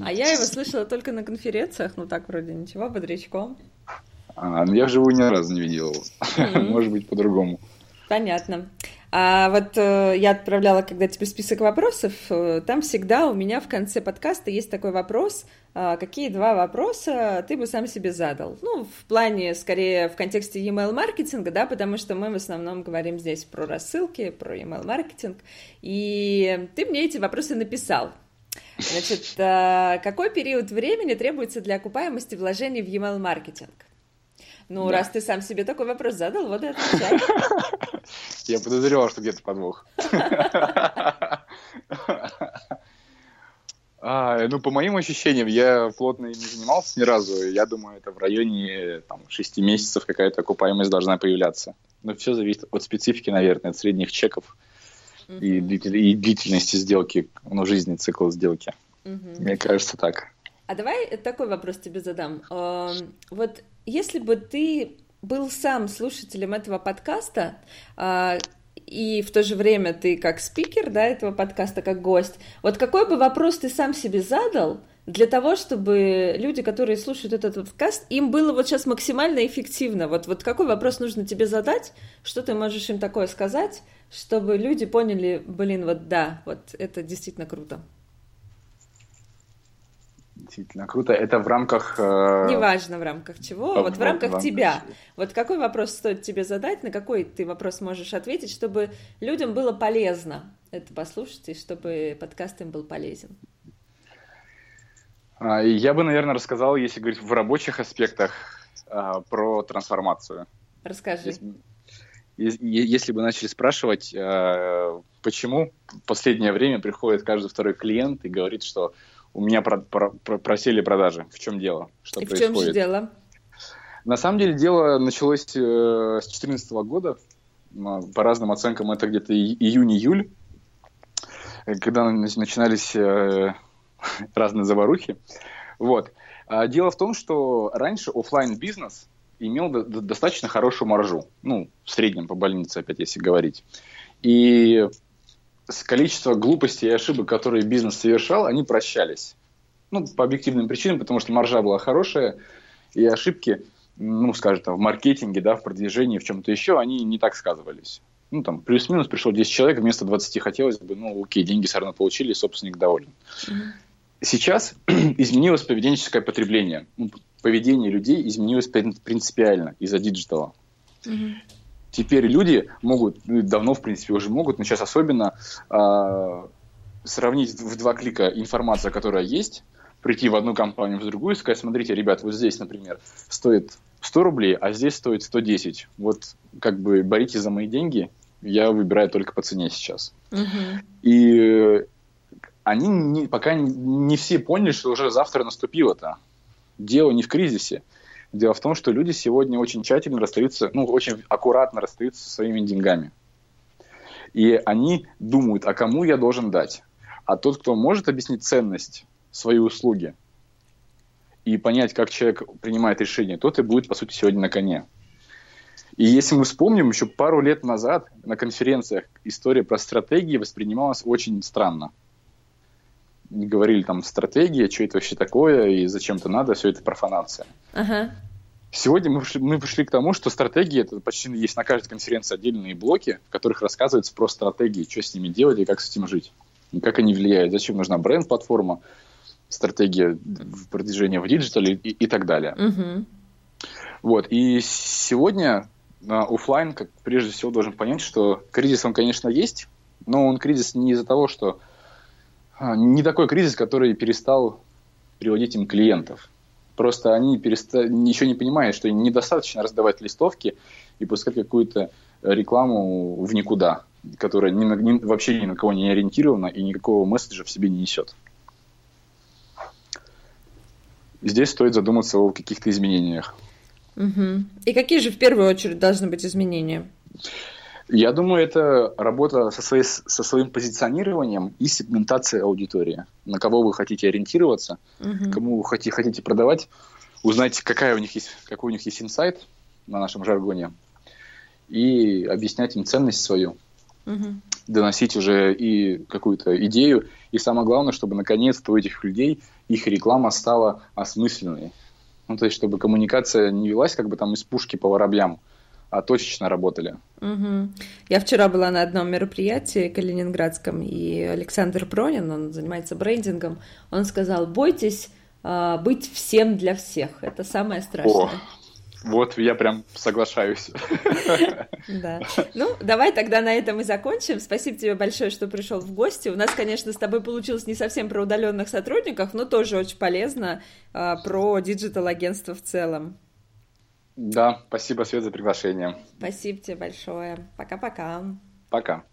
[SPEAKER 1] А я его слышала только на конференциях, ну так вроде ничего, бодрячком.
[SPEAKER 2] А, ну, я вживую ни разу не видел. Mm-hmm. Может быть, по-другому.
[SPEAKER 1] Понятно. А вот э, я отправляла, когда тебе список вопросов, э, там всегда у меня в конце подкаста есть такой вопрос, э, какие два вопроса ты бы сам себе задал? Ну, в плане, скорее, в контексте email маркетинга, да, потому что мы в основном говорим здесь про рассылки, про email маркетинг, и ты мне эти вопросы написал. Значит, э, какой период времени требуется для окупаемости вложений в email маркетинг? Ну, да. раз ты сам себе такой вопрос задал, вот и отвечай.
[SPEAKER 2] Я подозревал, что где-то подвох. А, ну, по моим ощущениям, я плотно не занимался ни разу. Я думаю, это в районе там, 6 месяцев какая-то окупаемость должна появляться. Но все зависит от специфики, наверное, от средних чеков uh-huh. и, и длительности сделки, ну, жизни цикла сделки. Uh-huh. Мне кажется, так.
[SPEAKER 1] А давай такой вопрос тебе задам. Вот если бы ты был сам слушателем этого подкаста, а, и в то же время ты как спикер, да, этого подкаста, как гость, вот какой бы вопрос ты сам себе задал для того, чтобы люди, которые слушают этот подкаст, им было вот сейчас максимально эффективно? Вот, вот какой вопрос нужно тебе задать, что ты можешь им такое сказать, чтобы люди поняли, блин, вот да, вот это действительно круто.
[SPEAKER 2] Действительно круто. Это в рамках...
[SPEAKER 1] Э... Неважно в рамках чего, в, вот в, в рамках в тебя. Вот какой вопрос стоит тебе задать, на какой ты вопрос можешь ответить, чтобы людям было полезно это послушать, и чтобы подкаст им был полезен?
[SPEAKER 2] А, я бы, наверное, рассказал, если говорить в рабочих аспектах, а, про трансформацию.
[SPEAKER 1] Расскажи.
[SPEAKER 2] Если, если бы начали спрашивать, а, почему в последнее время приходит каждый второй клиент и говорит, что у меня про, про, про, просели продажи. В чем дело? Что
[SPEAKER 1] И
[SPEAKER 2] происходит?
[SPEAKER 1] в чем же дело?
[SPEAKER 2] На самом деле дело началось э, с 2014 года. По разным оценкам это где-то июнь-июль, когда начинались э, разные заварухи. Вот. А дело в том, что раньше офлайн бизнес имел достаточно хорошую маржу. Ну, в среднем по больнице, опять если говорить. И количество глупостей и ошибок, которые бизнес совершал, они прощались. Ну, по объективным причинам, потому что маржа была хорошая, и ошибки, ну, скажем, там, в маркетинге, да, в продвижении, в чем-то еще, они не так сказывались. Ну, там, плюс-минус пришло 10 человек, вместо 20 хотелось бы, ну, окей, деньги все равно получили, собственник доволен. Mm-hmm. Сейчас изменилось поведенческое потребление. Ну, поведение людей изменилось принципиально из-за digital а. Mm-hmm теперь люди могут, ну, давно, в принципе, уже могут, но сейчас особенно э, сравнить в два клика информацию, которая есть, прийти в одну компанию, в другую и сказать, смотрите, ребят, вот здесь, например, стоит 100 рублей, а здесь стоит 110. Вот как бы боритесь за мои деньги, я выбираю только по цене сейчас. Uh-huh. И они не, пока не, не все поняли, что уже завтра наступило-то. Дело не в кризисе. Дело в том, что люди сегодня очень тщательно расстаются, ну, очень аккуратно расстаются со своими деньгами. И они думают, а кому я должен дать? А тот, кто может объяснить ценность своей услуги и понять, как человек принимает решение, тот и будет, по сути, сегодня на коне. И если мы вспомним, еще пару лет назад на конференциях история про стратегии воспринималась очень странно. Говорили там стратегия, что это вообще такое и зачем это надо, все это профанация. Ага. Сегодня мы пришли, мы пришли к тому, что стратегии, это почти есть на каждой конференции отдельные блоки, в которых рассказывается про стратегии, что с ними делать и как с этим жить. И как они влияют, зачем нужна бренд-платформа, стратегия в продвижения в digital е и, и так далее. Угу. Вот. И сегодня на офлайн, как прежде всего, должен понять, что кризис он, конечно, есть, но он кризис не из-за того, что а, не такой кризис, который перестал приводить им клиентов. Просто они переста... ничего не понимают, что недостаточно раздавать листовки и пускать какую-то рекламу в никуда, которая ни на... ни... вообще ни на кого не ориентирована и никакого месседжа в себе не несет. Здесь стоит задуматься о каких-то изменениях.
[SPEAKER 1] Угу. И какие же в первую очередь должны быть изменения?
[SPEAKER 2] Я думаю, это работа со, своей, со своим позиционированием и сегментацией аудитории. На кого вы хотите ориентироваться, угу. кому вы хотите, хотите продавать, узнать, какая у них есть, какой у них есть инсайт на нашем жаргоне, и объяснять им ценность свою, угу. доносить уже и какую-то идею, и самое главное, чтобы наконец-то у этих людей их реклама стала осмысленной. Ну, то есть, чтобы коммуникация не велась как бы там из пушки по воробьям, а точечно работали.
[SPEAKER 1] Угу. Я вчера была на одном мероприятии калининградском, и Александр Пронин, он занимается брендингом, он сказал, бойтесь э, быть всем для всех, это самое страшное. О,
[SPEAKER 2] вот я прям соглашаюсь.
[SPEAKER 1] Да. Ну, давай тогда на этом и закончим. Спасибо тебе большое, что пришел в гости. У нас, конечно, с тобой получилось не совсем про удаленных сотрудников, но тоже очень полезно а, про digital-агентство в целом.
[SPEAKER 2] Да, спасибо, Свет, за приглашение.
[SPEAKER 1] Спасибо тебе большое. Пока-пока.
[SPEAKER 2] Пока.